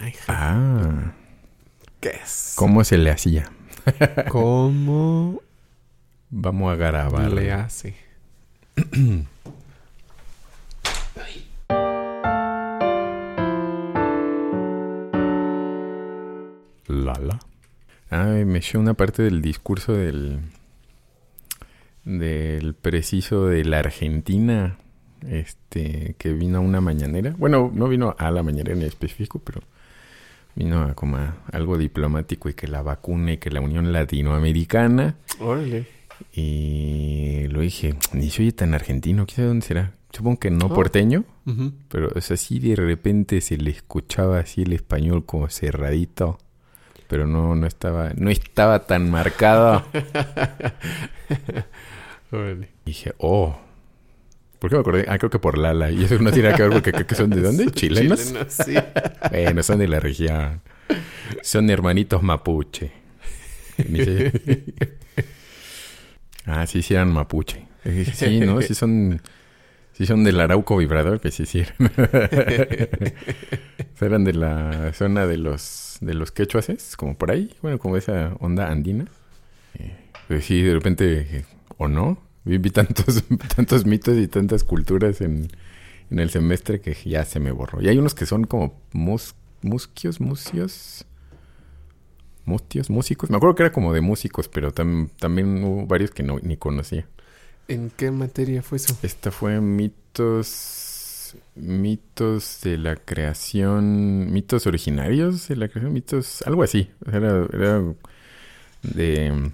Ay, ja. Ah, ¿Qué es? ¿cómo se le hacía? ¿Cómo Vamos a grabar. le hace? Lala. Ay, me echó una parte del discurso del. del preciso de la Argentina. Este. que vino a una mañanera. Bueno, no vino a la mañanera en específico, pero. Vino a como a algo diplomático y que la vacuna y que la Unión Latinoamericana. Órale. Y lo dije, ni se oye tan argentino, ¿quién sabe dónde será? Supongo que no Oh. porteño, pero es así de repente se le escuchaba así el español como cerradito, pero no, no estaba, no estaba tan marcado. Órale. dije, oh, ¿por qué me acordé? Ah, creo que por Lala, y eso no tiene que ver porque creo que son de dónde, chilenos. Chilenos, sí. Bueno, son de la región, son hermanitos mapuche. Ah, sí, sí eran mapuche. Sí, ¿no? Sí son... Sí son del Arauco Vibrador, que sí, sí eran. eran de la zona de los... De los quechuaces, como por ahí. Bueno, como esa onda andina. Eh, pues sí, de repente... eh, ¿O no? Vi, vi tantos, tantos mitos y tantas culturas en, en el semestre que ya se me borró. Y hay unos que son como mus, musquios, musios... Mustios, músicos. Me acuerdo que era como de músicos, pero tam- también hubo varios que no, ni conocía. ¿En qué materia fue eso? Esta fue mitos. Mitos de la creación. Mitos originarios de la creación. Mitos. Algo así. Era, era de.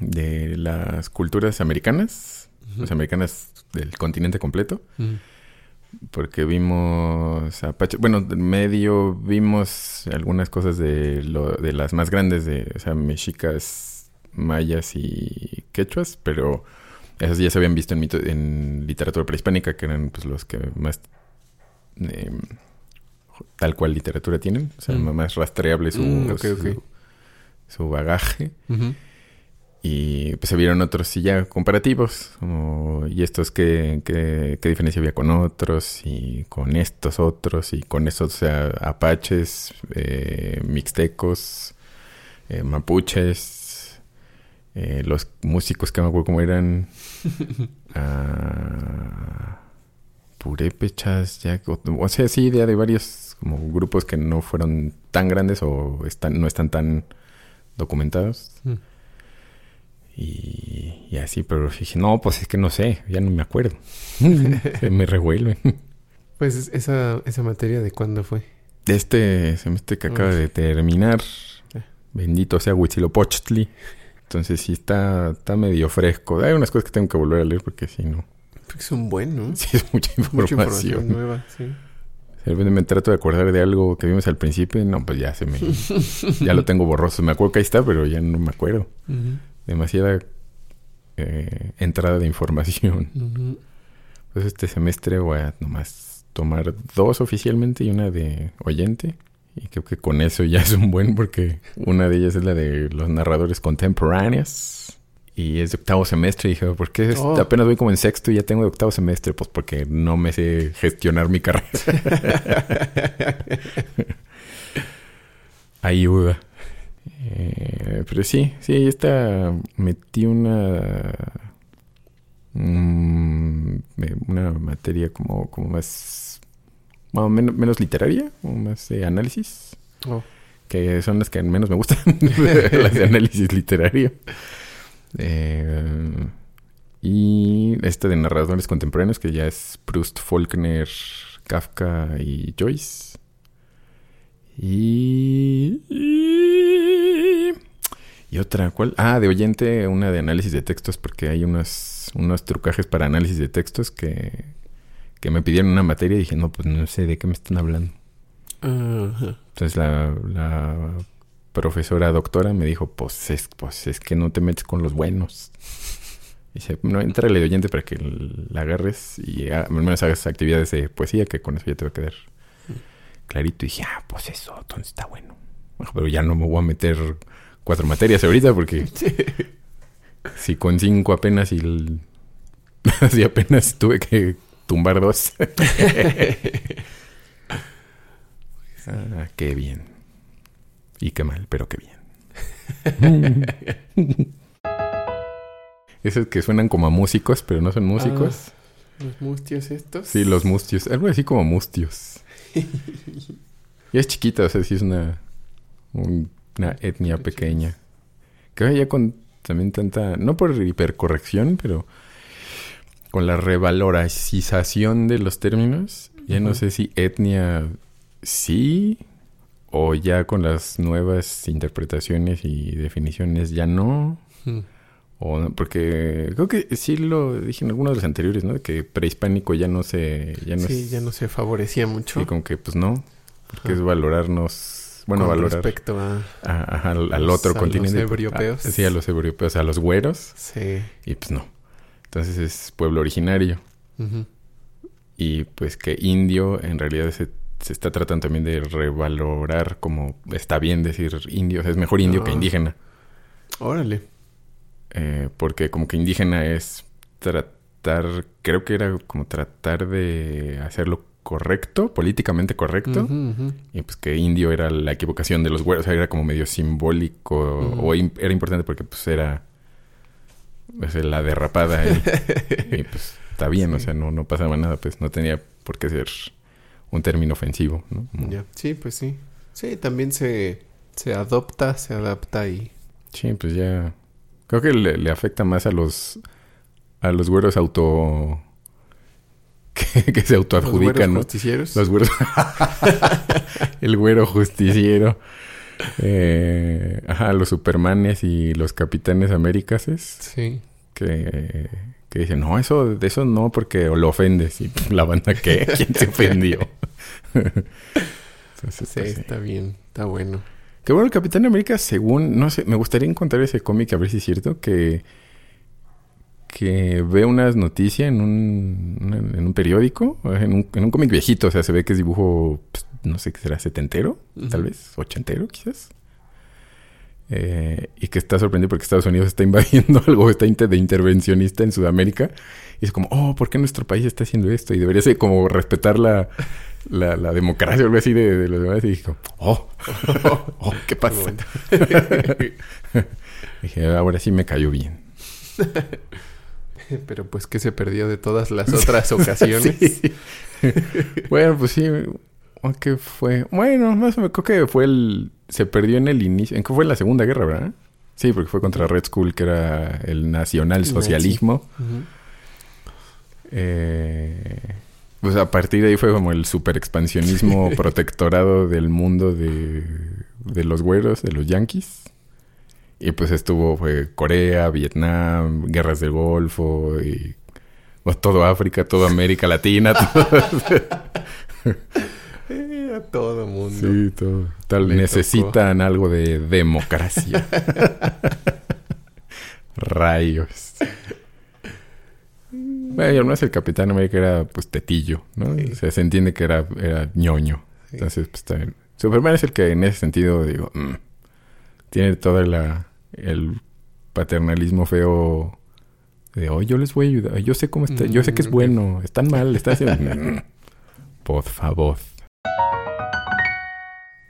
De las culturas americanas. Las americanas del continente completo. Porque vimos Apache. Bueno, en medio vimos algunas cosas de, lo, de las más grandes, de o sea, mexicas, mayas y quechuas, pero esas ya se habían visto en, mito- en literatura prehispánica, que eran pues los que más eh, tal cual literatura tienen, o sea, Mm. más rastreable su, Mm, su, bagaje. Ujú. Y pues se vieron otros sí ya comparativos, como, y estos qué, qué, qué diferencia había con otros, y con estos otros, y con esos, o sea, apaches, eh, mixtecos, eh, mapuches, eh, los músicos que me acuerdo cómo eran, ah, purépechas, ya, o, o sea, sí, idea de varios como grupos que no fueron tan grandes o están, no están tan documentados. Mm. Y, y así, pero dije, no, pues es que no sé, ya no me acuerdo. Me revuelven. Pues es- esa, esa materia de cuándo fue. De este semestre que acaba de terminar, Eh. bendito sea Huitzilopochtli. Entonces sí está, está medio fresco. Hay unas cosas que tengo que volver a leer porque si no, Porque es un buen, ¿no? sí es mucha Mucha información. información nueva, sí. De repente me trato de acordar de algo que vimos al principio y no, pues ya se me... ya lo tengo borroso. Me acuerdo que ahí está, pero ya no me acuerdo. Ujú. Demasiada eh, entrada de información. Ujú. Pues este semestre voy a nomás tomar dos oficialmente y una de oyente. Y creo que con eso ya es un buen porque una de ellas es la de los narradores contemporáneos. Y es de octavo semestre. Y dije, ¿por qué Oh. apenas voy como en sexto y ya tengo de octavo semestre? Pues porque no me sé gestionar mi carrera. Ayuda. Eh, pero sí, sí, ahí está. Metí una. mm, me- una materia como, como más. Más o menos, menos literaria, o más de análisis. Oh. Que son las que menos me gustan. las de análisis literario. Eh, y esta de narradores contemporáneos, que ya es Proust, Faulkner, Kafka y Joyce. Y. Y, y otra, ¿cuál? Ah, de oyente, una de análisis de textos, porque hay unos, unos trucajes para análisis de textos que, que me pidieron una materia y dije, no, pues no sé de qué me están hablando. Ajá. Entonces la, la profesora doctora me dijo, pues es, pues es que no te metes con los buenos. Dice, no, entrale de oyente para que la agarres y al menos hagas actividades de poesía, que con eso ya te va a quedar clarito. Y dije, ah, pues eso, entonces está. Bueno, Pero ya no me voy a meter cuatro materias ahorita porque si con cinco apenas y el- si apenas tuve que tumbar dos. Ah, qué bien. Y qué mal, pero qué bien. Esos que suenan como a músicos, pero no son músicos. Ah, los mustios estos. Sí, los mustios. Algo así como mustios. y es chiquita, o sea, sí es una, un- una etnia pequeña. Que ya con también tanta, no por hipercorrección, pero con la revalorización de los términos, ya no sé si etnia sí o ya con las nuevas interpretaciones y definiciones ya no. Mm. O no, porque creo que sí lo dije en algunos de los anteriores, ¿no? Que prehispánico ya no se... Ya no sí, es- ya no se favorecía mucho. Sí, como que pues no. Porque es valorarnos... Bueno, con valorar respecto a... a- ajá, al, al los- otro a los continente. europeos. Ah, sí, a los europeos, a los güeros. Sí. Y pues no. Entonces es pueblo originario. Ujú. Y pues que indio en realidad se, se está tratando también de revalorar como está bien decir indio. O sea, es mejor indio que Ah. indígena. Órale. Eh, porque como que indígena es tratar, creo que era como tratar de hacerlo correcto, políticamente correcto. Y pues que indio era la equivocación de los güeros, o sea, era como medio simbólico, o era importante porque pues era pues, la derrapada y, y, pues está bien, o sea, no, no pasaba nada, pues no tenía por qué ser un término ofensivo, ¿no? Sí, pues sí. Sí, también se, se adopta, se adapta y... Sí, pues ya. Creo que le, le afecta más a los a los güeros auto que, que se Los autoadjudican, ¿no? justicieros. Los güeros. El güero justiciero. Eh, ajá, los supermanes y los capitanes américases Sí. que, que dicen, no, eso, de eso no, porque lo ofendes. Y la banda, ¿qué? ¿Quién se ofendió? Entonces, Sí, pues, sí. está bien. Está bueno. Que bueno, el Capitán América, según, no sé, me gustaría encontrar ese cómic a ver si es cierto que que ve unas noticias en un, en un periódico, en un, en un cómic viejito, o sea, se ve que es dibujo, pues, no sé qué será, setentero, tal vez, ochentero quizás. Eh, y que está sorprendido porque Estados Unidos está invadiendo algo, está inter- de intervencionista en Sudamérica. Y es como, oh, ¿por qué nuestro país está haciendo esto? Y debería ser como respetar la, la, la democracia o algo así de, de los demás. Y dije, oh, oh, ¿qué pasa? Dije, ahora sí me cayó bien. Pero pues que se perdió de todas las otras ocasiones. Sí. bueno, pues sí. ¿Qué fue? Bueno, más o menos creo que fue el... Se perdió en el inicio... ¿En qué fue la Segunda Guerra, verdad? Sí, porque fue contra Red Skull, que era el nacionalsocialismo. Ujú. Eh, pues a partir de ahí fue como el super expansionismo protectorado del mundo de, de los güeros, de los yanquis. Y pues estuvo fue Corea, Vietnam, guerras del Golfo y pues, todo África, toda América Latina, todo, Eh, a todo mundo. sí, todo. Tal, Le necesitan algo de democracia. Rayos. Bueno, no es el Capitán América, era pues tetillo, ¿no? Sí. O sea, se entiende que era, era ñoño. Sí. Entonces, pues bien. Superman es el que en ese sentido, digo, mm, tiene todo la, el paternalismo feo de, oh, yo les voy a ayudar, yo sé cómo está, yo sé que es Mm. bueno, están mal, están haciendo... Por favor.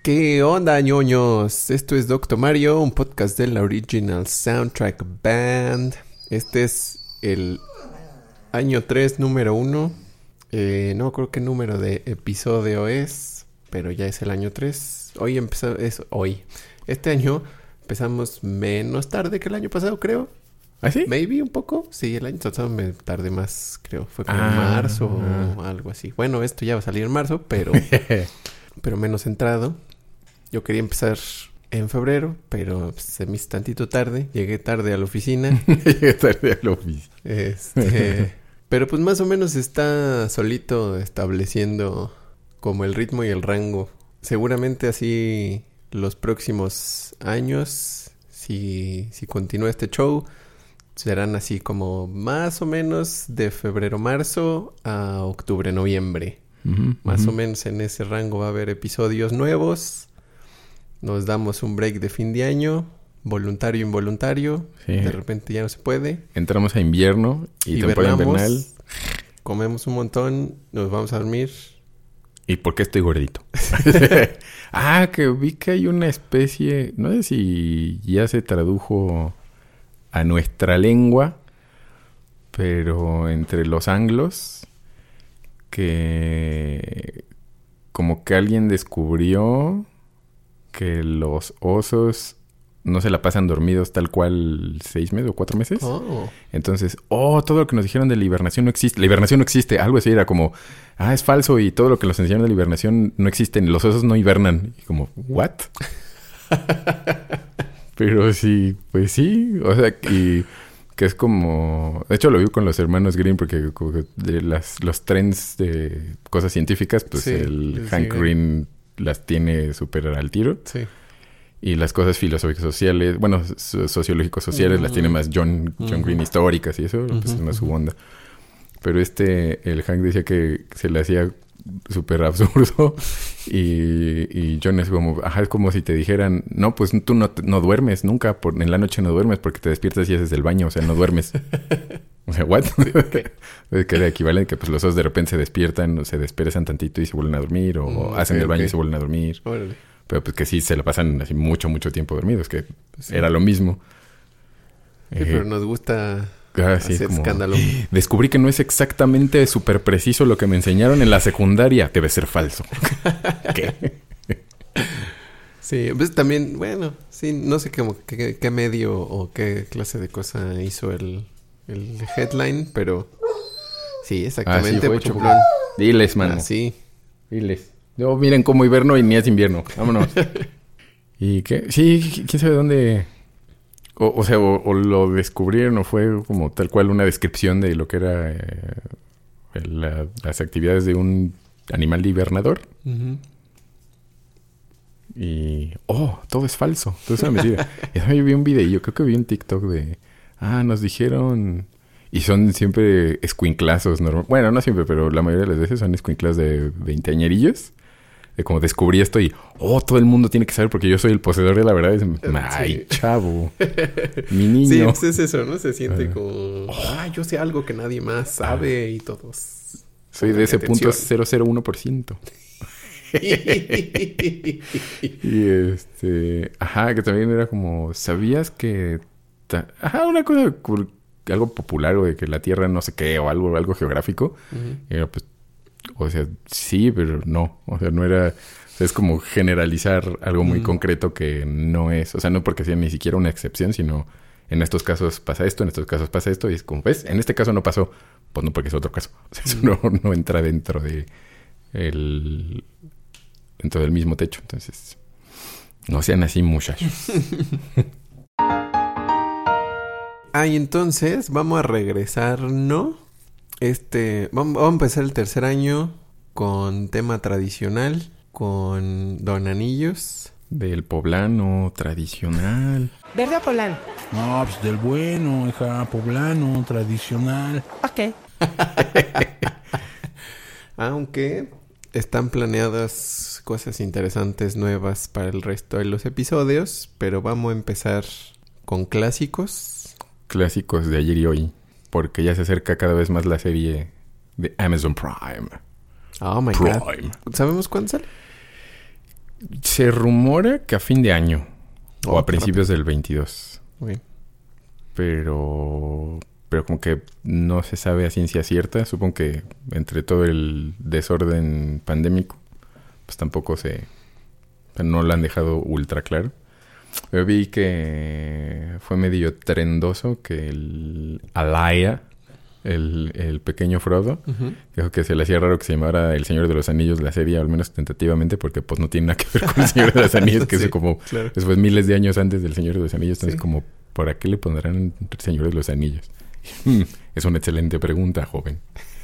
¿Qué onda, ñoños? Esto es Doctor Mario, un podcast de la Original Soundtrack Band. Este es el año 3, número 1. Eh, no creo qué número de episodio es, pero ya es el año 3. Hoy empezó, es hoy. Este año empezamos menos tarde que el año pasado, creo. ¿Ah, sí? Maybe un poco. Sí, el año pasado me tardé más, creo. Fue como en Ah. marzo o algo así. Bueno, esto ya va a salir en marzo, pero pero menos centrado. Yo quería empezar en febrero, pero se me hizo tantito tarde. Llegué tarde a la oficina. Llegué tarde a la oficina. Este, pero pues más o menos está solito estableciendo como el ritmo y el rango. Seguramente así los próximos años, si, si continúa este show, serán así como más o menos de febrero-marzo a octubre-noviembre. Más o menos en ese rango va a haber episodios nuevos. Nos damos un break de fin de año, voluntario involuntario. Sí. De repente ya no se puede. Entramos a invierno y temporada invernal. comemos un montón, nos vamos a dormir ¿Y por qué estoy gordito? ah, que vi que hay una especie, no sé si ya se tradujo a nuestra lengua, pero entre los anglos, que como que alguien descubrió que los osos no se la pasan dormidos tal cual seis meses o cuatro meses. Oh. Entonces, oh, todo lo que nos dijeron de la hibernación no existe. La hibernación no existe. Algo así era como, ah, es falso y todo lo que nos enseñaron de la hibernación no existe. Los osos no hibernan. Y como, ¿what? Pero sí, pues sí. O sea, y que es como... De hecho, lo vi con los hermanos Green porque de las, los trends de cosas científicas, pues Sí, el sí, Hank sí. Green las tiene súper al tiro. Sí. Y las cosas filosóficas sociales, bueno, so- sociológicos sociales las tiene más John, John. Green históricas y eso, pues es su onda. Pero este, el Hank decía que se le hacía súper absurdo y, y John es como, ajá, es como si te dijeran, no, pues tú no, no duermes nunca, por, en la noche no duermes porque te despiertas y haces el baño, o sea, no duermes. o sea, ¿what? Es que era equivalente que pues los dos de repente se despiertan, o se desperezan tantito y se vuelven a dormir, o Mm, hacen ok, el baño y se vuelven a dormir. Órale. Pero pues que sí se la pasan así mucho, mucho tiempo dormidos, que sí. era lo mismo. Sí, Eh, pero nos gusta ah, sí, hacer como, escándalo. Descubrí que no es exactamente súper preciso lo que me enseñaron en la secundaria. Debe ser falso. ¿Qué? Sí, pues también, bueno, sí, no sé qué, qué, qué medio o qué clase de cosa hizo el, el headline, pero sí, exactamente, fue, Pochoplón. Diles, mano. Así. Diles. No, miren cómo hiberno y ni es invierno. Vámonos. ¿Y qué? Sí, quién sabe dónde... O, o sea, o, o lo descubrieron o fue como tal cual una descripción de lo que era eh, la- las actividades de un animal hibernador. Y, oh, todo es falso, todo es una mentira. y también vi un video, creo que vi un TikTok de, ah, nos dijeron, y son siempre escuinclazos, normal. bueno, no siempre, pero la mayoría de las veces son escuinclas de veinteañerillos. De como descubrí esto y, oh, todo el mundo tiene que saber porque yo soy el poseedor de la verdad. Y dicen, Ay, Sí. chavo, mi Sí, niño. pues es eso, ¿no? Se siente Ah. como, ah, yo sé algo que nadie más sabe y todos. soy de ese punto atención. 001%. Y este, ajá, que también era como, ¿sabías que ajá, una cosa algo popular o de que la Tierra no sé qué o algo algo geográfico? Y era pues o sea, sí, pero no, o sea, no era o sea, es como generalizar algo muy Mm. concreto que no es, o sea, no porque sea ni siquiera una excepción, sino en estos casos pasa esto, en estos casos pasa esto y es como, ¿ves? En este caso no pasó, pues no porque es otro caso. O sea, eso Mm. no, no entra dentro de el dentro del mismo techo, entonces no sean así muchachos. Ah, y entonces vamos a regresar, ¿no? Este, vamos, vamos a empezar el tercer año con tema tradicional, con Don Anillos. Del poblano tradicional. Verde o Polán. No, pues del bueno, hija, poblano, tradicional. Ok. Aunque están planeadas cosas interesantes nuevas para el resto de los episodios, pero vamos a empezar con clásicos. Clásicos de ayer y hoy. Porque ya se acerca cada vez más la serie de Amazon Prime. Oh my god. Prime. ¿Sabemos cuándo sale? Se rumora que a fin de año. o Oh, a qué principios del 22. Ok. Pero. Pero como que no se sabe a ciencia cierta. Supongo que entre todo el desorden pandémico. Pues tampoco se. No lo han dejado ultra claro. Yo vi que fue medio trendoso que el Alaya, el, el pequeño Frodo, dijo que se le hacía raro que se llamara El Señor de los Anillos la serie, al menos tentativamente, porque pues no tiene nada que ver con El Señor de los Anillos, que Sí, es como claro. después miles de años antes del Señor de los Anillos. Entonces, Sí. como, ¿para qué le pondrán El Señor de los Anillos? Es una excelente pregunta, joven.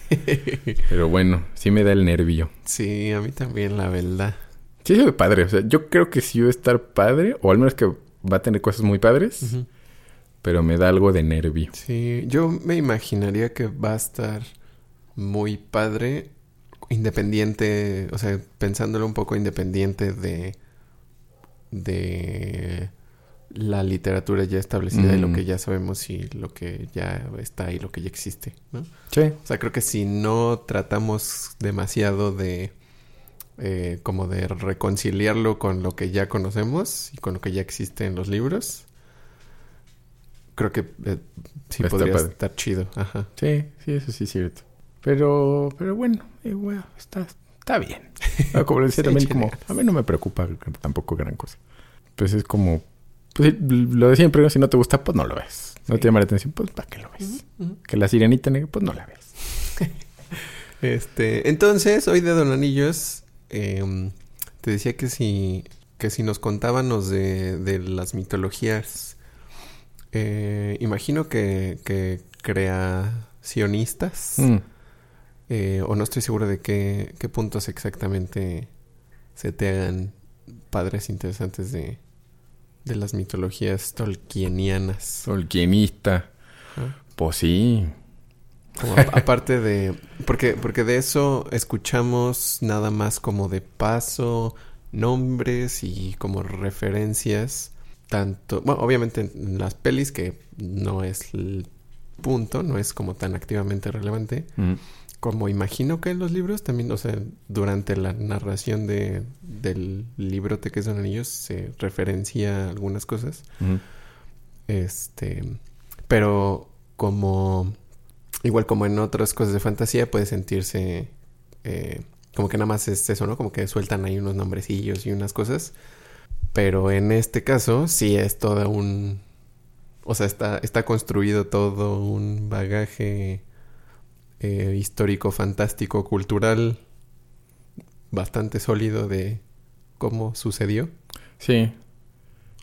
Pero bueno, sí me da el nervio. Sí, a mí también, la verdad. Sí se ve padre. O sea, yo creo que sí va a estar padre, o al menos que va a tener cosas muy padres, pero me da algo de nervio. Sí, yo me imaginaría que va a estar muy padre, independiente, o sea, pensándolo un poco independiente de de la literatura ya establecida y lo Mm. que ya sabemos y lo que ya está y lo que ya existe, ¿no? Sí. O sea, creo que si no tratamos demasiado de eh, como de reconciliarlo con lo que ya conocemos y con lo que ya existe en los libros. Creo que eh, sí Está podría padre. estar chido. Ajá. Sí, sí, eso sí es cierto. Pero, pero bueno, eh, bueno, está, está bien. Ah, Como decía Sí, también, como, a mí no me preocupa tampoco gran cosa. Pues es como, pues lo de siempre, ¿no? si no te gusta, pues no lo ves. No Sí. te llama la atención, pues ¿para qué lo ves? Que la sirenita negra, pues no la ves. Este, entonces, hoy de Don Anillos, em, te decía que si, que si nos contábamos de, de las mitologías, eh, imagino que, que creacionistas, Mm. eh, o no estoy seguro de qué, qué puntos exactamente se te hagan padres interesantes de, de las mitologías tolkienianas. Tolkienista. Ajá. Pues sí. Como a- aparte de... Porque, porque de eso escuchamos nada más como de paso, nombres y como referencias. Tanto... Bueno, obviamente en las pelis que no es el punto, no es como tan activamente relevante. Mm. Como imagino que en los libros también, o sea, durante la narración de, del librote que son anillos se referencia algunas cosas. Mm. Este, pero como igual como en otras cosas de fantasía puede sentirse eh, como que nada más es eso, ¿no? Como que sueltan ahí unos nombrecillos y unas cosas. Pero en este caso sí es todo un o sea, está está construido todo un bagaje eh, histórico, fantástico, cultural bastante sólido de cómo sucedió. Sí.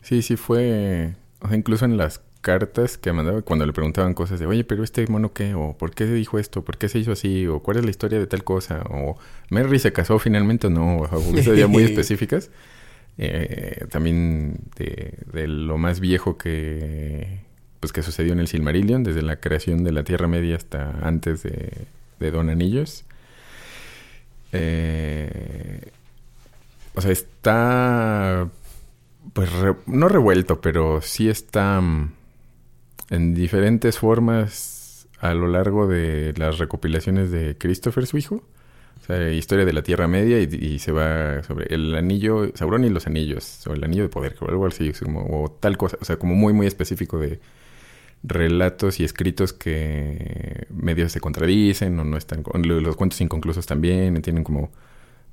Sí, sí fue... O sea, incluso en las cartas que mandaba cuando le preguntaban cosas de, oye, pero este mono qué, o por qué dijo esto, por qué se hizo así, o cuál es la historia de tal cosa, o Merry se casó finalmente o no, o cosas muy específicas. Eh, también de, de lo más viejo que pues que sucedió en el Silmarillion, desde la creación de la Tierra Media hasta antes de, de Don Anillos. Eh, o sea, está pues re- no revuelto, pero sí está mm, en diferentes formas a lo largo de las recopilaciones de Christopher, su hijo. O sea, historia de la Tierra Media y, se va sobre el anillo, Sauron y los anillos, o el anillo de poder, o algo así, o tal cosa, o sea, como muy, muy específico de relatos y escritos que medio se contradicen o no están, los cuentos inconclusos también, tienen como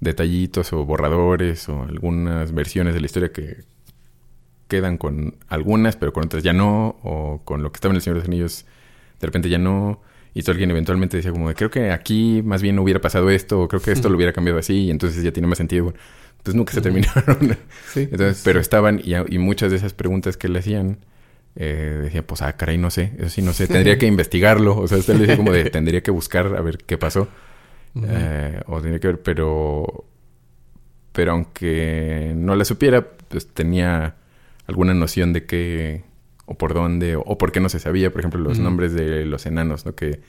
detallitos o borradores o algunas versiones de la historia que quedan con algunas, pero con otras ya no, o con lo que estaba en El Señor de los Anillos, de repente ya no. Y Tolkien eventualmente decía como, de, creo que aquí más bien hubiera pasado esto, o creo que esto lo hubiera cambiado así, y entonces ya tiene más sentido. Bueno, pues nunca se terminaron. Sí. Entonces, pero estaban, y, y muchas de esas preguntas que le hacían, eh, decía, pues, ah, caray, no sé, eso sí, no sé, tendría que investigarlo. O sea, usted le decía como de, tendría que buscar a ver qué pasó. Eh, o tenía que ver, pero. Pero aunque no la supiera, pues tenía alguna noción de qué. o por dónde, o, o por qué no se sabía, por ejemplo, los nombres de los enanos, ¿no? Que,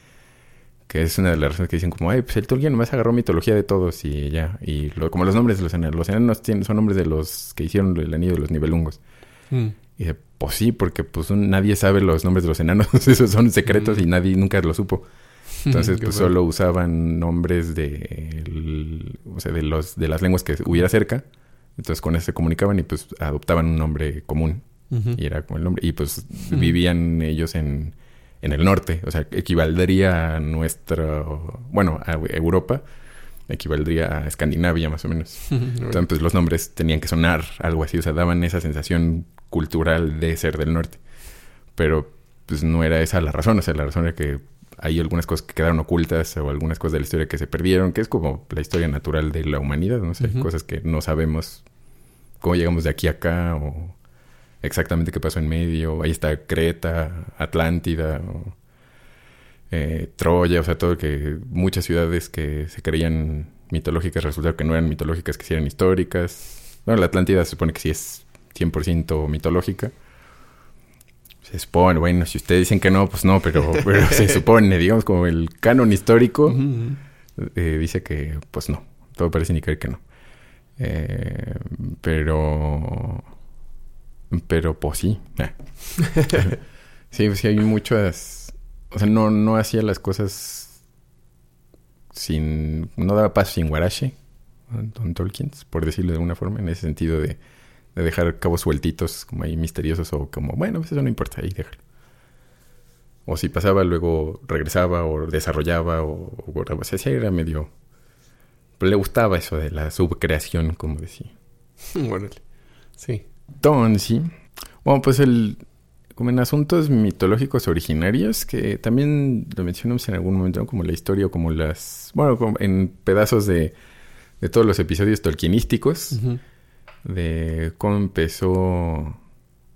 que es una de las razones que dicen, como, ay, pues el Tolkien nomás agarró mitología de todos y ya. Y lo- como los nombres de los enanos. Los enanos tienen, son nombres de los que hicieron el anillo de los nivelungos. Mm. Y dice, pues sí, porque pues un- nadie sabe los nombres de los enanos. Esos son secretos y nadie nunca lo supo. Entonces, pues solo usaban nombres de, el- o sea, de, los, de las lenguas que hubiera cerca. Entonces, con eso se comunicaban y pues adoptaban un nombre común. Y era como el nombre. Y pues vivían ellos en, en el norte. O sea, equivaldría a nuestro... Bueno, a Europa. Equivaldría a Escandinavia, más o menos. Entonces, pues los nombres tenían que sonar algo así. O sea, daban esa sensación cultural de ser del norte. Pero, pues no era esa la razón. O sea, la razón era que hay algunas cosas que quedaron ocultas o algunas cosas de la historia que se perdieron, que es como la historia natural de la humanidad, no sé, cosas que no sabemos cómo llegamos de aquí a acá o exactamente qué pasó en medio. Ahí está Creta, Atlántida, o, eh, Troya, o sea, todo que muchas ciudades que se creían mitológicas resultaron que no eran mitológicas, que sí eran históricas. Bueno, la Atlántida se supone que sí es 100% mitológica. Se supone, bueno, si ustedes dicen que no, pues no, pero, pero se supone, digamos, como el canon histórico eh, dice que, pues no, todo parece indicar que no. Eh, pero, pero pues sí. Ah. sí, sí hay muchas, o sea, no, no hacía las cosas sin, no daba paso sin guarache. Don Tolkien, por decirlo de alguna forma, en ese sentido de, de dejar cabos sueltitos, como ahí misteriosos, o como, bueno, pues eso no importa, ahí déjalo. O si pasaba, luego regresaba, o desarrollaba, o, o, o sea, sí, era medio... Pero le gustaba eso de la subcreación, como decía. bueno, sí. Entonces, bueno, pues el, como en asuntos mitológicos originarios, que también lo mencionamos en algún momento, ¿no? como la historia o como las, bueno, como en pedazos de, de todos los episodios tolkienísticos. De cómo empezó, o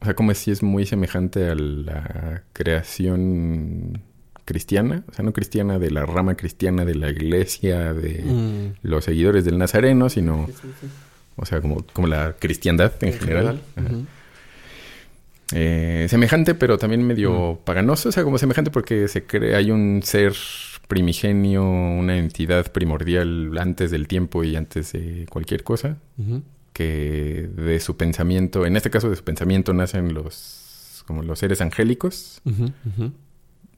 sea, como si es muy semejante a la creación cristiana, o sea, no cristiana de la rama cristiana de la iglesia, de Mm. los seguidores del Nazareno, sino, Sí, sí, sí. o sea, como, como la cristiandad en, En general. Eh, semejante, pero también medio paganoso. O sea, como semejante porque se cree, hay un ser primigenio, una entidad primordial antes del tiempo y antes de cualquier cosa. Que de su pensamiento, en este caso de su pensamiento nacen los, como los seres angélicos,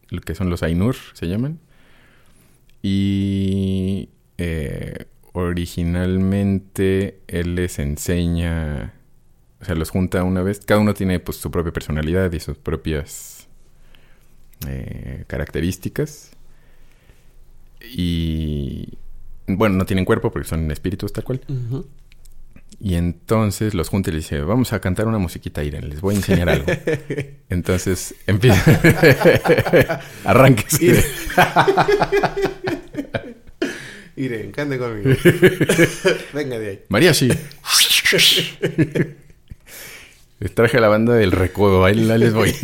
lo que son los Ainur, se llaman. Y eh, originalmente él les enseña, o sea, los junta una vez. Cada uno tiene pues su propia personalidad y sus propias eh, características. Y bueno, no tienen cuerpo porque son espíritus tal cual. Ujú. Y entonces los junta y le dice, vamos a cantar una musiquita, Irene, les voy a enseñar algo. Entonces empieza... Arránquese. Ire. Ire, cante conmigo. Venga de ahí. Mariachi. les traje a la banda del recodo, ahí les voy.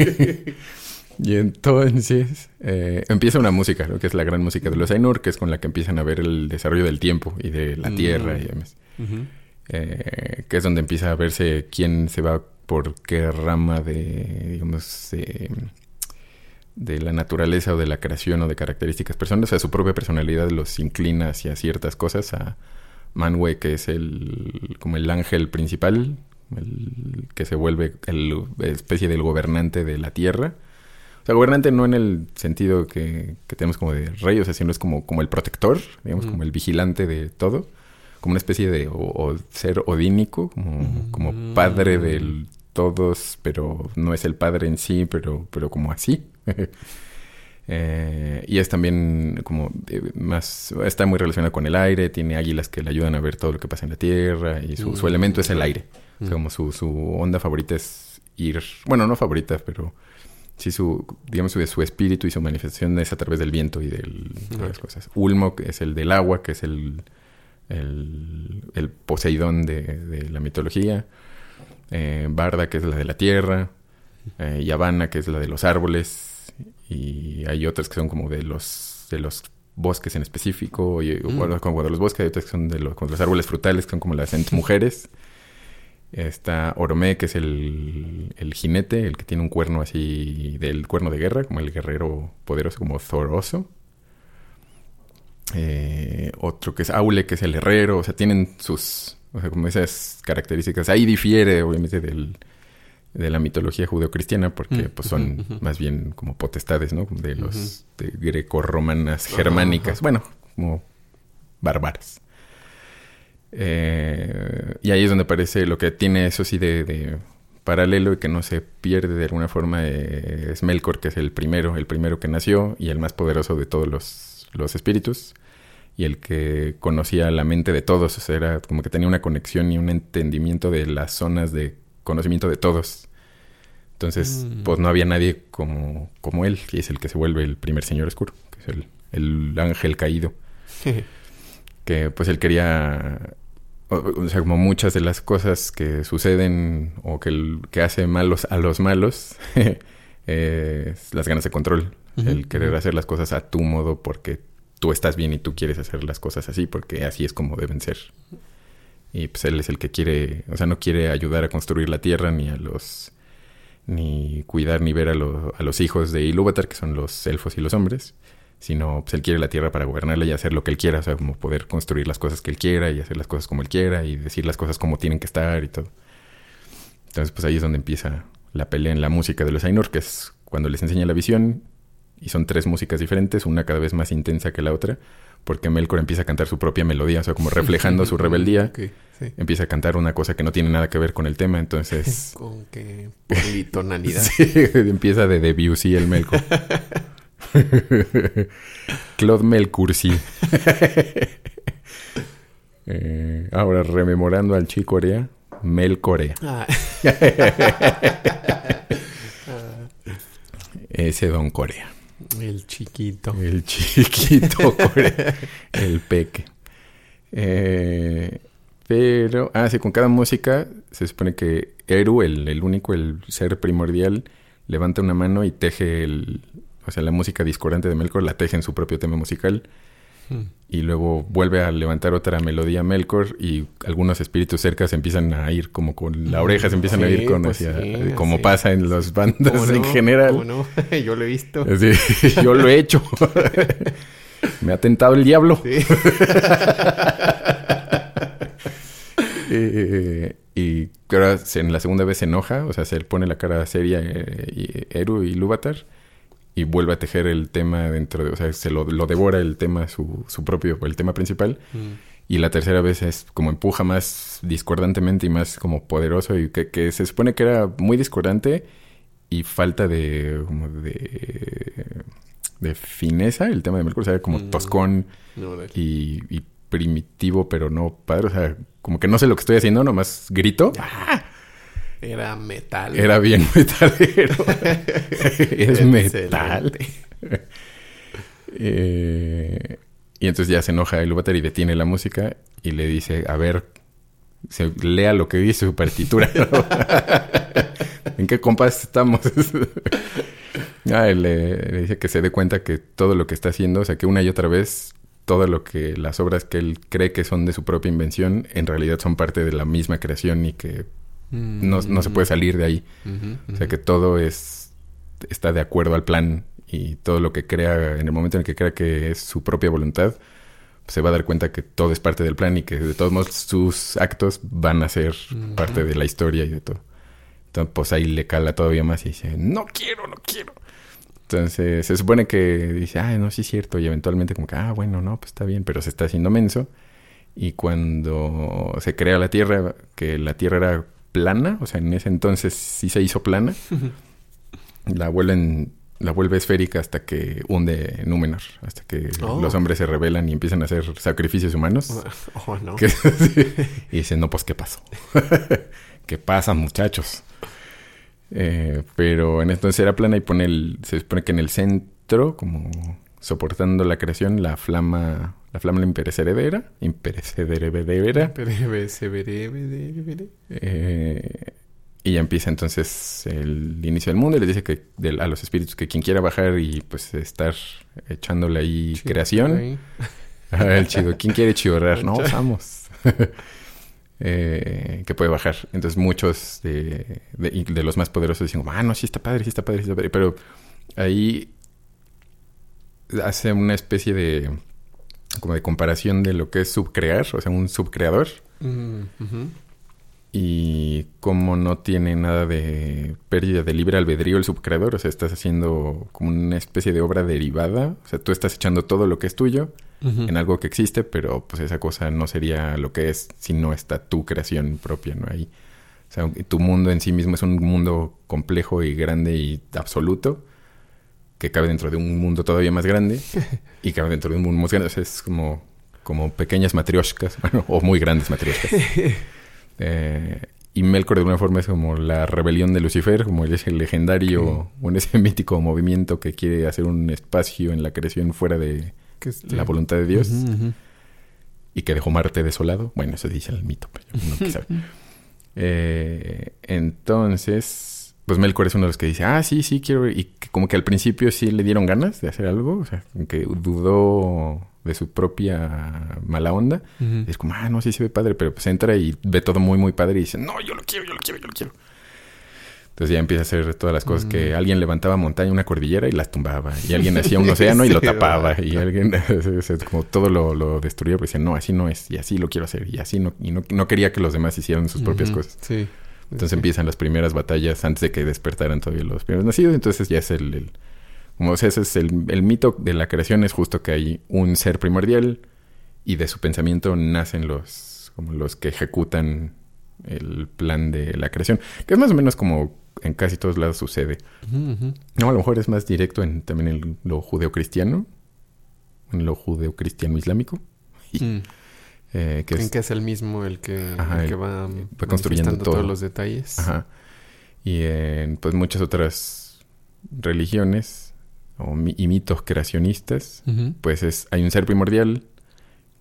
y entonces eh, empieza una música, ¿no? que es la gran música de los Ainur, que es con la que empiezan a ver el desarrollo del tiempo y de la Mm. tierra y demás. Ujú. Eh, que es donde empieza a verse quién se va por qué rama de, digamos, eh, de la naturaleza o de la creación o de características personales. O sea, su propia personalidad los inclina hacia ciertas cosas. A Manwë, que es el como el ángel principal, el que se vuelve el especie del gobernante de la tierra. O sea, gobernante no en el sentido que, que tenemos como de rey, o sea, sino es como, como el protector, digamos, como el vigilante de todo. Como una especie de o, o ser odínico, como, como Mm. padre del todos, pero no es el padre en sí, pero, pero como así. Eh, y es también como eh, más, está muy relacionado con el aire, tiene águilas que le ayudan a ver todo lo que pasa en la tierra y su, su Mm. elemento es el aire. O sea, Mm. como su, su onda favorita es ir, bueno, no favorita, pero sí su, digamos, su, su espíritu y su manifestación es a través del viento y del- de las cosas. Ulmo, que es el del agua, que es el, el, el Poseidón de, de la mitología. Eh, Barda, que es la de la tierra. Eh, Yavanna, que es la de los árboles. Y hay otras que son como de los, de los bosques en específico. Y, Mm. como de los bosques, hay otras que son de los, como los árboles frutales, que son como las mujeres. Está Oromé, que es el, el jinete, el que tiene un cuerno así del cuerno de guerra, como el guerrero poderoso, como Thoroso. Eh, otro que es Aule, que es el herrero. O sea, tienen sus, o sea, como esas características. Ahí difiere, obviamente, del, de la mitología judeocristiana, porque Mm, pues son más bien como potestades, ¿no? De los greco-romanas germánicas. Bueno, como bárbaras. Eh, y ahí es donde aparece lo que tiene eso sí de, de paralelo y que no se pierde de alguna forma eh, es Melkor, que es el primero, el primero que nació y el más poderoso de todos los, los espíritus y el que conocía la mente de todos, o sea, era como que tenía una conexión y un entendimiento de las zonas de conocimiento de todos. Entonces, Mm. pues no había nadie como, como él, que es el que se vuelve el primer señor oscuro, que es el, el ángel caído que pues él quería o, o sea como muchas de las cosas que suceden o que, el- que hace malos a los malos es las ganas de control El querer hacer las cosas a tu modo porque tú estás bien y tú quieres hacer las cosas así porque así es como deben ser y pues él es el que quiere o sea no quiere ayudar a construir la tierra ni a los ni cuidar ni ver a, a los hijos de Ilúvatar que son los elfos y los hombres sino pues él quiere la tierra para gobernarla y hacer lo que él quiera, o sea, como poder construir las cosas que él quiera y hacer las cosas como él quiera y decir las cosas como tienen que estar y todo. Entonces, pues ahí es donde empieza la pelea en la música de los Ainur, que es cuando les enseña la visión y son tres músicas diferentes, una cada vez más intensa que la otra, porque Melkor empieza a cantar su propia melodía, o sea, como reflejando su rebeldía. Sí. Empieza a cantar una cosa que no tiene nada que ver con el tema, entonces Con qué politonalidad. sí, empieza de Debussy el Melkor. Claude Melcursi. Eh, ahora, rememorando al chico Corea, Melcore. Ah, Ese Don Corea. El chiquito. El chiquito el peque. Eh, pero, ah, sí, con cada música se supone que Eru, el, el único, el ser primordial, levanta una mano y teje el. O sea, la música discordante de Melkor la teje en su propio tema musical. Hmm. Y luego vuelve a levantar otra melodía Melkor y algunos espíritus cerca se empiezan a ir como con la oreja, se empiezan a ir con pues hacia, sí, como sí. pasa en las bandas ¿Cómo en no? general. ¿Cómo no? Yo lo he visto. Yo lo he hecho. Me ha tentado el diablo. Sí. Eh, y ahora en la segunda vez se enoja, o sea, se le pone la cara seria eh, y- Eru y Lúvatar y vuelve a tejer el tema dentro de, o sea, se lo, lo devora el tema, su, su propio, el tema principal. Mm. Y la tercera vez es como empuja más discordantemente y más como poderoso y que, que se supone que era muy discordante y falta de como de, de fineza el tema de Melkor, o sea, como Mm. toscón No, y, y primitivo, pero no padre, o sea, como que no sé lo que estoy haciendo, nomás grito. Era metal. Era bien metalero. es metal. Eh, y entonces ya se enoja el Ubater y detiene la música y le dice, a ver, se, lea lo que dice su partitura. ¿En qué compás estamos? Ah, él le, le dice que se dé cuenta que todo lo que está haciendo, o sea, que una y otra vez, todo lo que las obras que él cree que son de su propia invención, en realidad son parte de la misma creación y que no, no se puede salir de ahí. O sea que todo es está de acuerdo al plan y todo lo que crea en el momento en el que crea que es su propia voluntad se va a dar cuenta que todo es parte del plan y que de todos modos sus actos van a ser parte de la historia y de todo. Entonces pues ahí le cala todavía más y dice, no quiero, no quiero. Entonces se supone que dice, ah, no, sí es cierto. Y eventualmente como que, ah, bueno, no, pues está bien, pero se está haciendo menso. Y cuando se crea la Tierra, que la Tierra era plana, o sea, en ese entonces sí se hizo plana, la vuelven la vuelve esférica hasta que hunde Númenor, hasta que Oh. los hombres se rebelan y empiezan a hacer sacrificios humanos. Oh, no. Que- y dicen, no, pues, ¿qué pasó? ¿Qué pasa, muchachos? Eh, pero en entonces era plana y pone el, se supone que en el centro, como soportando la creación, la flama, la flama imperecedera, imperecedera, eh, y ya empieza entonces el inicio del mundo y les dice que a los espíritus que quien quiera bajar y pues estar echándole ahí creación, Ahí. Ah, el chido. ¿Quién quiere chidorrar? No, vamos. Eh, que puede bajar. Entonces muchos de, de los más poderosos dicen, ah, no, sí está padre, sí está padre, sí está padre. Pero ahí hace una especie de como de comparación de lo que es subcrear, o sea, un subcreador. Mm, y cómo no tiene nada de pérdida de libre albedrío el subcreador, o sea, estás haciendo como una especie de obra derivada, o sea, tú estás echando todo lo que es tuyo en algo que existe, pero pues esa cosa no sería lo que es si no está tu creación propia, ¿no? Ahí, o sea, tu mundo en sí mismo es un mundo complejo y grande y absoluto que cabe dentro de un mundo todavía más grande y cabe dentro de un mundo más grande, o sea, es como, como pequeñas matrioshkas, bueno, o muy grandes matrioshkas. Eh, y Melkor de alguna forma es como la rebelión de Lucifer, como ese legendario, o en ese mítico movimiento que quiere hacer un espacio en la creación fuera de este- la voluntad de Dios ujú. y que dejó Marte desolado. Bueno, eso dice el mito, pero que sabe. Eh, entonces, pues Melkor es uno de los que dice, ah, sí, sí, quiero ver. Y que como que al principio sí le dieron ganas de hacer algo, o sea, que dudó de su propia mala onda. Ujú. Es como, ah, no, sí se ve padre, pero pues entra y ve todo muy, muy padre y dice, no, yo lo quiero, yo lo quiero, yo lo quiero. Entonces ya empieza a hacer todas las cosas que alguien levantaba montaña, una cordillera y las tumbaba. Y alguien hacía un océano y lo tapaba. Y alguien, o sea, como todo lo, lo destruía, pues decía, no, así no es. Y así lo quiero hacer. Y así no, y no, no quería que los demás hicieran sus propias cosas. Sí. Entonces Sí. empiezan las primeras batallas antes de que despertaran todavía los primeros nacidos. Entonces ya es el, el- Como o sea, ese es el, el mito de la creación es justo que hay un ser primordial y de su pensamiento nacen los como los que ejecutan el plan de la creación, que es más o menos como en casi todos lados sucede. No, a lo mejor es más directo en también en lo judeocristiano, en lo judeocristiano islámico, Y- Mm. Eh, que En es que es el mismo el que, Ajá, el el- que va, va construyendo todo. todos los detalles. Ajá. Y en pues muchas otras religiones o y mitos creacionistas, pues es hay un ser primordial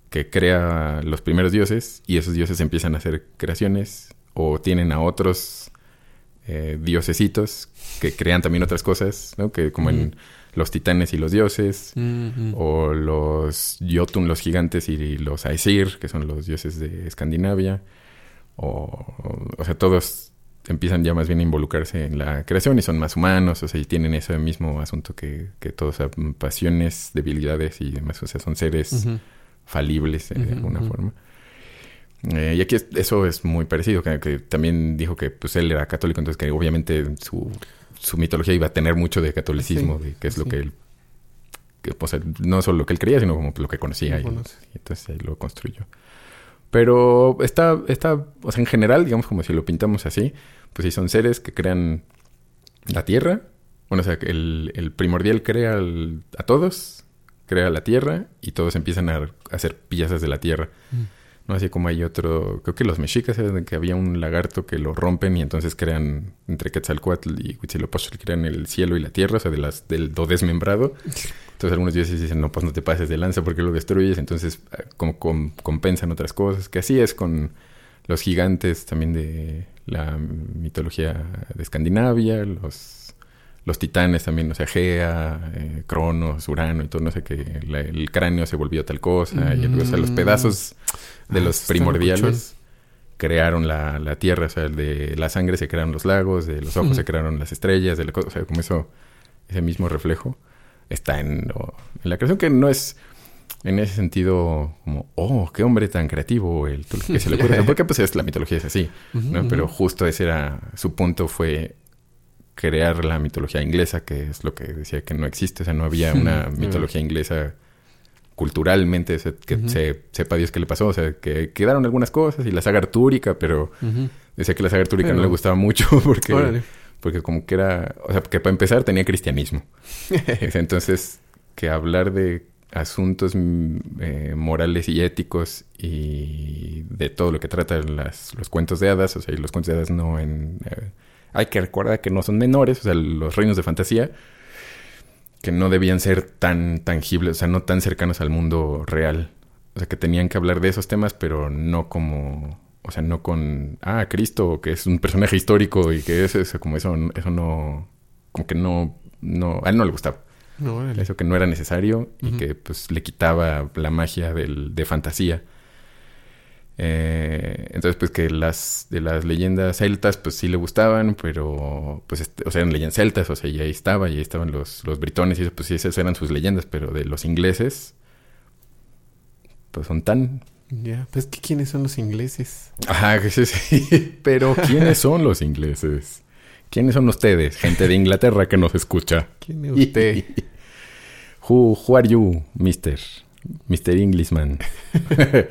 que crea los primeros dioses y esos dioses empiezan a hacer creaciones o tienen a otros eh, diosesitos que crean también otras cosas, ¿no? Que como en. Los titanes y los dioses o los Jotun, los gigantes, y los Aesir, que son los dioses de Escandinavia. O, o sea, todos empiezan ya más bien a involucrarse en la creación y son más humanos, o sea, y tienen ese mismo asunto que, que todos, o sea, pasiones, debilidades y demás, o sea, son seres Ujú. falibles eh, de alguna forma. Eh, y aquí es- eso es muy parecido, que, que también dijo que pues él era católico, entonces que obviamente su, su mitología iba a tener mucho de catolicismo, Sí, de que es lo que él, que, o sea, no solo lo que él creía, sino como lo que conocía. Y, entonces ahí lo construyó. Pero está, está, o sea, en general, digamos como si lo pintamos así, pues sí son seres que crean la tierra. Bueno, o sea, el, el primordial crea al- a todos, crea la tierra y todos empiezan a hacer piezas de la tierra. Mm. No así como hay otro, creo que los mexicas eran de que había un lagarto que lo rompen y entonces crean entre Quetzalcoatl y Huitzilopochtli crean el cielo y la tierra, o sea, de las, del do desmembrado. Entonces algunos dioses dicen, no, pues no te pases de lanza porque lo destruyes. Entonces ah, como com- compensan otras cosas. Que así es con los gigantes también de la mitología de Escandinavia, los, los titanes también, o sea, Gea, eh, Cronos, Urano y todo, no sé qué, la- el cráneo se volvió tal cosa. Y el- o sea, los Mm. pedazos de Ah, los primordiales crearon la, la tierra, o sea, de la sangre se crearon los lagos, de los ojos se crearon las estrellas, de la co- o sea, como eso, ese mismo reflejo está en, lo- en la creación que no es en ese sentido como, oh, qué hombre tan creativo el que se le ocurre, porque pues es, la mitología es así, ¿no? Pero justo ese era, su punto fue crear la mitología inglesa, que es lo que decía que no existe, o sea, no había una mitología inglesa culturalmente se- que se, sepa Dios qué le pasó, o sea, que quedaron algunas cosas y la saga artúrica, pero decía que la saga artúrica Pero- no le gustaba mucho porque, Órale. porque como que era, o sea, que para empezar tenía cristianismo. Entonces, que hablar de asuntos mm, eh, morales y éticos y de todo lo que trata las, los cuentos de hadas, o sea, y los cuentos de hadas no en... eh, hay que recordar que no son menores, o sea, los reinos de fantasía, que no debían ser tan tangibles, o sea, no tan cercanos al mundo real. O sea, que tenían que hablar de esos temas, pero no como... O sea, no con... Ah, Cristo, que es un personaje histórico y que es eso, como eso, eso no... Como que no... no a él no le gustaba. No. Eso que no era necesario y que pues le quitaba la magia del, de fantasía. Eh, entonces pues que las de las leyendas celtas pues sí le gustaban, pero pues este, o sea eran leyendas celtas, o sea y ahí estaba y ahí estaban los, los britones y eso pues sí esas eran sus leyendas, pero de los ingleses pues son tan... Ya, pues que quiénes son los ingleses. Ajá, sí, sí. Pero ¿quiénes son los ingleses? ¿Quiénes son ustedes, gente de Inglaterra que nos escucha? ¿Quién es usted? Who, who are you, mister? Mr. Englishman.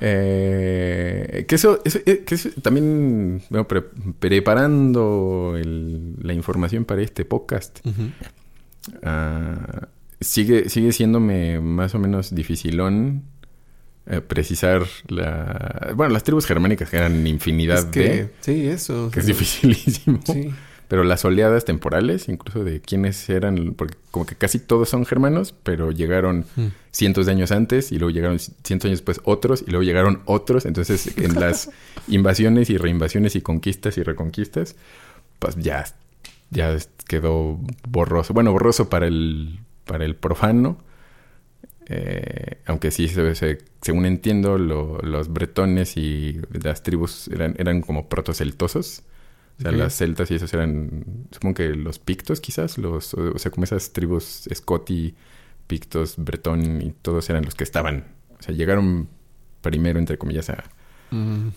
Eh, que eso, eso- eh, que eso también, bueno, pre- preparando el- la información para este podcast, ah, sigue, sigue siéndome más o menos dificilón eh, precisar la... Bueno, las tribus germánicas que eran infinidad Es que, de... sí, eso. Que es dificilísimo. Sí. Pero las oleadas temporales, incluso de quiénes eran, porque como que casi todos son germanos, pero llegaron Mm. cientos de años antes y luego llegaron cientos de años después otros y luego llegaron otros. Entonces, en las invasiones y reinvasiones y conquistas y reconquistas, pues ya, ya quedó borroso. Bueno, borroso para el, para el profano. eh, aunque sí, se, se- según entiendo, lo- los bretones y las tribus eran, eran como protoceltosos. O sea, las celtas y esos eran, supongo que los pictos quizás, los, o, o sea, como esas tribus Scoti, pictos, bretón y todos eran los que estaban, o sea, llegaron primero, entre comillas, a.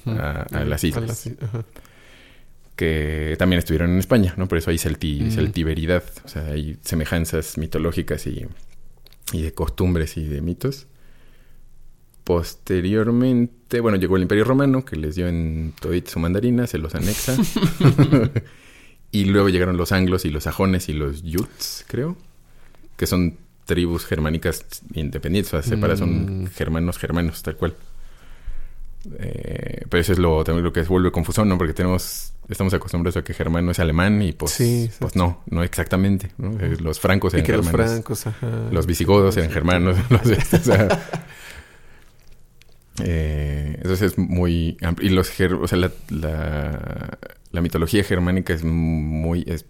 A- a las islas. ajá. que también estuvieron en España, ¿no? Por eso hay celti, Mm. celtiberidad, o sea, hay semejanzas mitológicas y, y de costumbres y de mitos. Posteriormente, bueno, llegó el Imperio Romano, que les dio en todito su mandarina, se los anexa. y luego llegaron los anglos y los sajones y los yuts, creo, que son tribus germánicas independientes, o sea, separadas, son Mm. germanos, germanos, tal cual. Eh, pero eso es lo, también lo que vuelve confuso, ¿no? Porque tenemos, estamos acostumbrados a que germano es alemán y pues, Sí, pues no, no exactamente. ¿no? Los francos Y eran los germanos. francos, ajá. Los visigodos eran germanos. los de- o sea, eh, entonces es muy amplio. Y los ger- o sea, la, la, la mitología germánica es muy es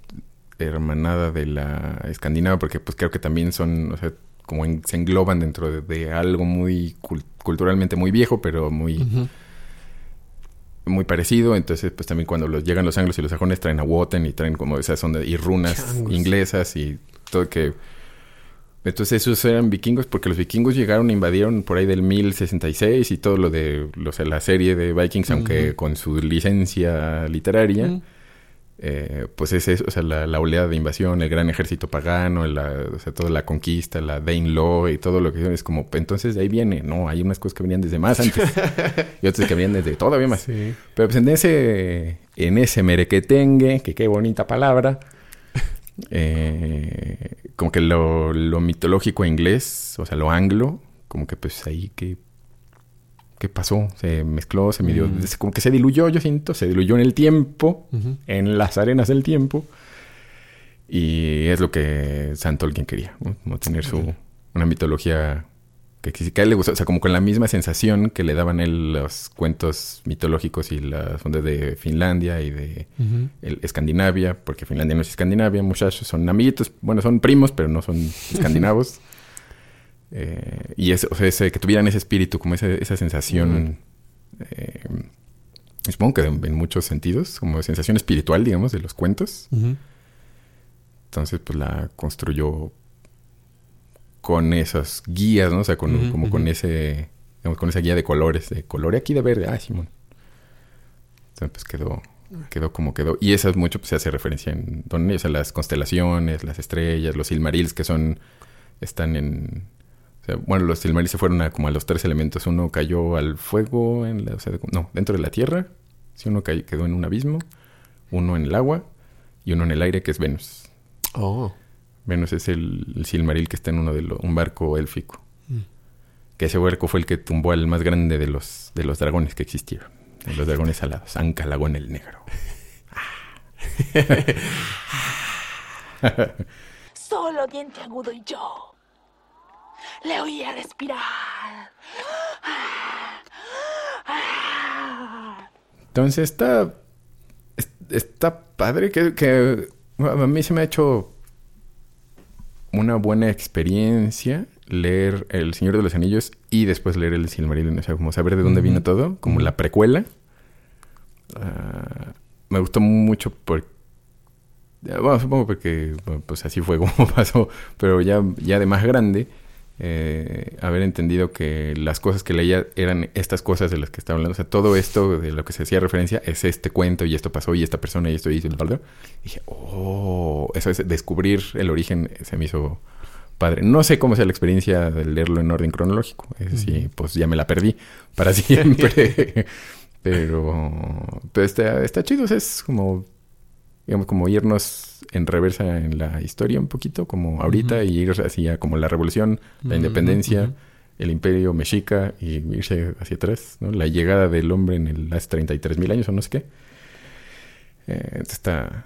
hermanada de la escandinava, porque pues creo que también son, o sea, como en- se engloban dentro de, de algo muy cul- culturalmente muy viejo, pero muy, muy parecido. Entonces, pues también cuando los llegan los anglos y los sajones traen a Wotan y traen como esas son de- y runas Changos. inglesas y todo que entonces esos eran vikingos porque los vikingos llegaron e invadieron por ahí del 1066 y todo lo de sea, la serie de Vikings, aunque con su licencia literaria, eh, pues es eso, o sea, la, la oleada de invasión, el gran ejército pagano, la, o sea, toda la conquista, la Danelaw y todo lo que es como, entonces de ahí viene, no, hay unas cosas que venían desde más antes y otras que venían desde todavía más. Sí. Pero pues en ese, en ese merequetengue, que qué bonita palabra, eh, como que lo, lo mitológico inglés, o sea, lo anglo, como que pues ahí que... ¿Qué pasó? Se mezcló, se midió, Mm. como que se diluyó, yo siento, se diluyó en el tiempo, Ujú. en las arenas del tiempo. Y es lo que San Tolkien quería, ¿no? Como tener su, una mitología que, que a él le gustó, o sea, como con la misma sensación que le daban él los cuentos mitológicos y las ondas de Finlandia y de el- Escandinavia, porque Finlandia no es Escandinavia, muchachos, son amiguitos, bueno, son primos, pero no son escandinavos. Eh, y es, o sea, ese- que tuvieran ese espíritu, como esa, esa sensación, eh, supongo que en, en muchos sentidos, como sensación espiritual, digamos, de los cuentos. Entonces, pues la construyó con esas guías, ¿no? O sea, con, como con ese, digamos, con esa guía de colores, de color aquí de verde, ah, Simón. Entonces, pues quedó, quedó como quedó. Y esas mucho pues, se hace referencia en donde, o sea, las constelaciones, las estrellas, los Silmarils que son, están en, o sea, bueno, los Silmarils se fueron a como a los tres elementos. Uno cayó al fuego, en la, o sea, no, dentro de la tierra. Sí, uno cay- quedó en un abismo, uno en el agua y uno en el aire, que es Venus. Oh. Venus es el, el Silmaril que está en uno de los, un barco élfico. Mm. Que ese barco fue el que tumbó al más grande de los, de los dragones que existieron. De los dragones alados. Ancalagón el negro. Solo diente agudo y yo. Le oía respirar. Entonces está. es- Está padre que, que a mí se me ha hecho una buena experiencia leer El Señor de los Anillos y después leer El Silmarillion. O sea, como saber de dónde Ujú. vino todo, como la precuela. Ah, me gustó mucho por bueno, supongo porque pues así fue como pasó, pero ya, ya de más grande, eh, haber entendido que las cosas que leía eran estas cosas de las que estaba hablando. O sea, todo esto de lo que se hacía referencia es este cuento y esto pasó y esta persona y esto y esto. ¿verdad? Y dije, oh, eso es descubrir el origen, se me hizo padre. No sé cómo sea la experiencia de leerlo en orden cronológico. Es decir, pues ya me la perdí para siempre. pero, pero está, está chido. o sea, es como, digamos, como irnos en reversa en la historia un poquito, como ahorita, y ir hacia como la revolución, la independencia, el imperio mexica y irse hacia atrás, ¿no? La llegada del hombre en el, hace 33 mil años o no sé qué. Eh, está...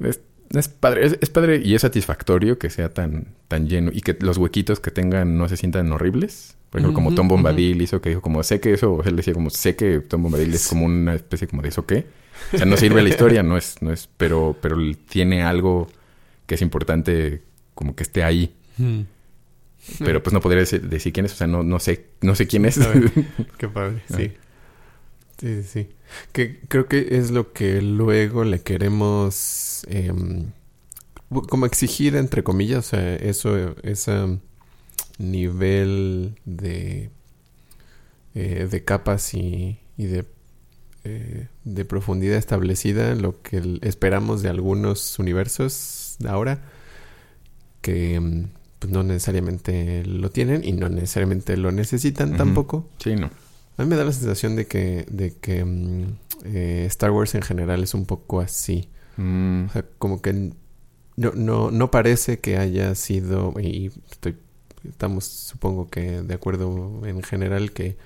Es, es padre, es, es padre y es satisfactorio que sea tan, tan lleno y que los huequitos que tengan no se sientan horribles. Por ejemplo, como Tom. Bombadil hizo que dijo como sé que eso, o sea, él decía como sé que Tom Bombadil es como una especie como de eso qué. O sea, no sirve la historia, no es, no es, pero, pero tiene algo que es importante como que esté ahí. Mm. Pero pues no podría decir, decir quién es, o sea, no, no sé, no sé quién es. Qué padre, Ah. sí. Sí, sí. Que creo que es lo que luego le queremos em, como exigir entre comillas, o sea, eso, ese nivel de, eh, de capas y, y de eh, de profundidad establecida, lo que esperamos de algunos universos de ahora, que mm, pues, no necesariamente lo tienen y no necesariamente lo necesitan tampoco. Sí, no. A mí me da la sensación de que, de que mm, eh, Star Wars en general es un poco así. Mm, O sea, como que no, no, no parece que haya sido, y estoy, estamos supongo que de acuerdo en general, que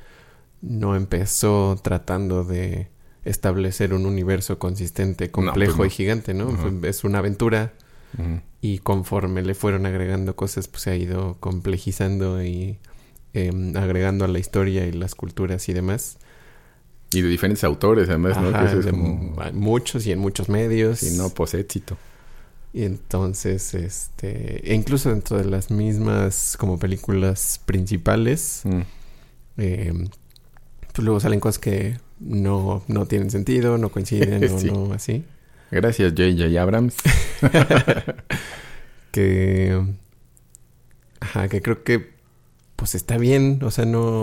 no empezó tratando de establecer un universo consistente, complejo no. y gigante, ¿no? Es una aventura y conforme le fueron agregando cosas, pues se ha ido complejizando y em, agregando a la historia y las culturas y demás. Y de diferentes autores, además, ¿no? Ajá, es como... muchos y en muchos medios. Si no, pues éxito. Y entonces, este, e incluso dentro de las mismas como películas principales, Mm. eh, pues luego salen cosas que no, no tienen sentido, no coinciden o no así. Gracias, J.J. Abrams. Que, ajá, que creo que pues está bien, o sea, no,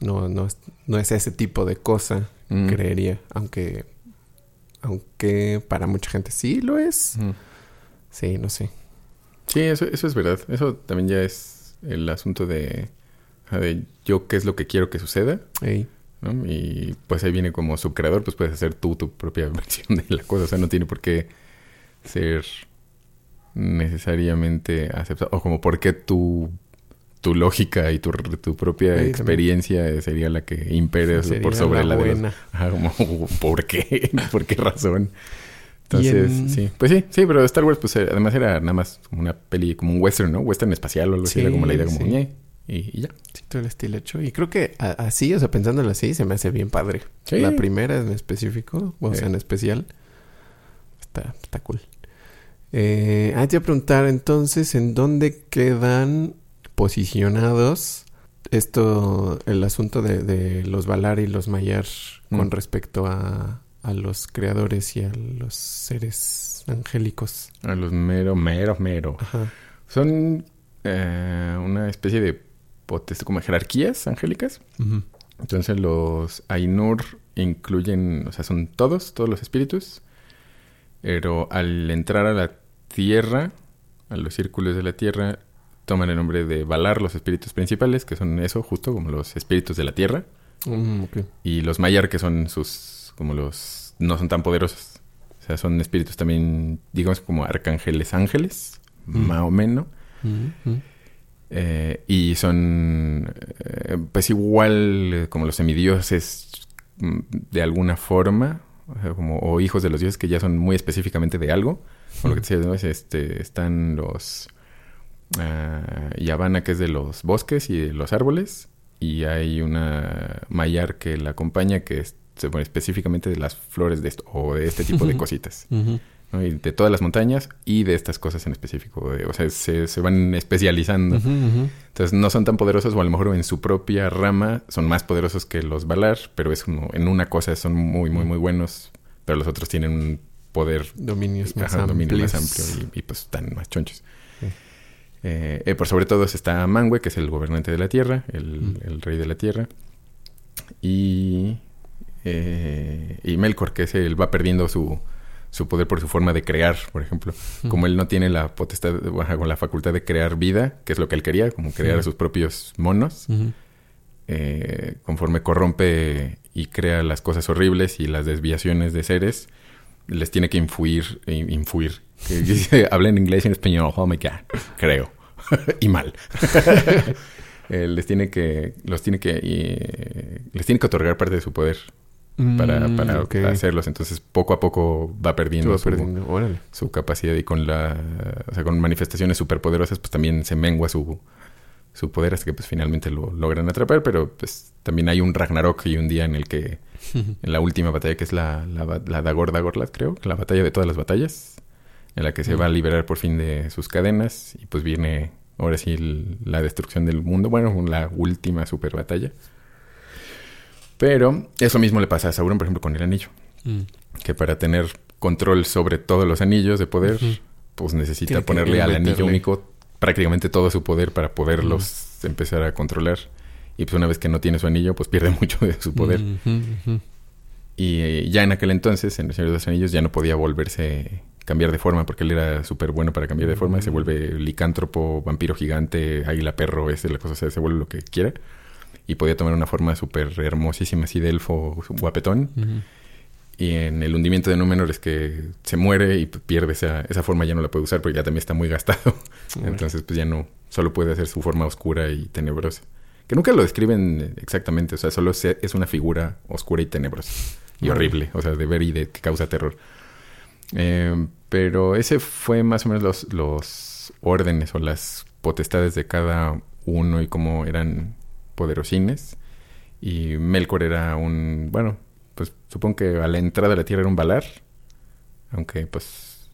no, no, es- no es ese tipo de cosa, Mm. creería, aunque, aunque para mucha gente sí lo es. Sí, no sé. Sí, eso, eso es verdad. Eso también ya es el asunto de, de yo qué es lo que quiero que suceda. Ey. ¿no? Y pues ahí viene como subcreador, pues puedes hacer tú tu propia versión de la cosa. O sea, no tiene por qué ser necesariamente aceptado. O como por qué tu, tu lógica y tu, tu propia Sí, también. experiencia sería la que impere por sobre la la, de los-. Ajá, como, ¿por qué? ¿Por qué razón? Entonces, en- sí. Pues sí, sí, pero Star Wars, pues eh, además era nada más como una peli, como un western, ¿no? Western espacial o algo así. Sí, Era como la idea, como, y, ya. Sí, todo el estilo hecho. Y creo que así, o sea, pensándolo así, se me hace bien padre. Sí. La primera en específico, o Sí. sea, en especial. Está, está cool. Eh, ah, te a preguntar entonces, ¿en dónde quedan posicionados esto, el asunto de, de los Valar y los Mayar con Mm. respecto a, a los creadores y a los seres angélicos? A los mero, mero, mero. Ajá. Son eh, una especie de como jerarquías angélicas. Entonces los Ainur incluyen, o sea, son todos, todos los espíritus. Pero al entrar a la tierra, a los círculos de la tierra, toman el nombre de Valar, los espíritus principales, que son eso, justo como los espíritus de la tierra. Mm. Y los Mayar, que son sus, como los, no son tan poderosos. O sea, son espíritus también, digamos, como arcángeles ángeles, Mm. más o menos. Mm, mm. Eh, y son, eh, pues igual eh, como los semidioses mm, de alguna forma, o, sea, como, o hijos de los dioses que ya son muy específicamente de algo. Por lo que te decía, ¿no? Es, este, están los ah, Yavanna, que es de los bosques y de los árboles, y hay una Mayar que la acompaña, que es se pone específicamente de las flores de esto, o de este tipo de cositas. Ujú. ¿No? Y de todas las montañas y de estas cosas en específico. o sea, se, se van especializando. Entonces no son tan poderosos o a lo mejor en su propia rama son más poderosos que los Valar, pero es como en una cosa son muy, muy, muy buenos, pero los otros tienen un poder, Dominios más ajá, dominio más amplios. amplio y, y, pues están más chonchos. Sí. Eh, eh, por sobre todo está Mangue, que es el gobernante de la Tierra, el, Mm. el rey de la Tierra. Y, eh, y Melkor, que es el va perdiendo su, su poder por su forma de crear, por ejemplo. Como él no tiene la potestad, o la facultad de crear vida, que es lo que él quería, como crear Sí. a sus propios monos, eh, conforme corrompe y crea las cosas horribles y las desviaciones de seres, les tiene que. Que dice, habla en inglés y en español, oh my god, creo. y mal. Eh, les tiene que, los tiene que, eh, les tiene que otorgar parte de su poder para, Mm, para hacerlos. Entonces, poco a poco va perdiendo, va su, perdiendo. Órale. su capacidad y con la, o sea, con manifestaciones superpoderosas, pues también se mengua su, su poder hasta que pues finalmente lo logran atrapar, pero pues también hay un Ragnarok y un día en el que, en la última batalla que es la, la, la Dagor Dagorlad, creo, la batalla de todas las batallas, en la que se va a liberar por fin de sus cadenas y pues viene ahora sí la destrucción del mundo, bueno, la última super batalla. Pero eso mismo le pasa a Sauron, por ejemplo, con el anillo Mm. que para tener control sobre todos los anillos de poder, pues necesita Tiene ponerle al anillo único prácticamente todo su poder para poderlos empezar a controlar. Y pues una vez que no tiene su anillo, pues pierde mucho de su poder. Y eh, ya en aquel entonces, en El Señor de los Anillos, ya no podía volverse cambiar de forma porque él era súper bueno para cambiar de forma y se vuelve licántropo, vampiro gigante, águila perro, ese, la cosa, o sea, se vuelve lo que quiera. Y podía tomar una forma súper hermosísima, así de elfo guapetón. Y en el hundimiento de Númenor es que se muere y pierde esa, esa forma, ya no la puede usar porque ya también está muy gastado. Entonces, pues ya no, solo puede hacer su forma oscura y tenebrosa. Que nunca lo describen exactamente, o sea, solo se- es una figura oscura y tenebrosa. Y horrible, o sea, de ver y de que causa terror. Eh, pero ese fue más o menos los, los órdenes o las potestades de cada uno y cómo eran poderosines. Y Melkor era un, bueno, pues supongo que a la entrada de la tierra era un Valar. Aunque pues,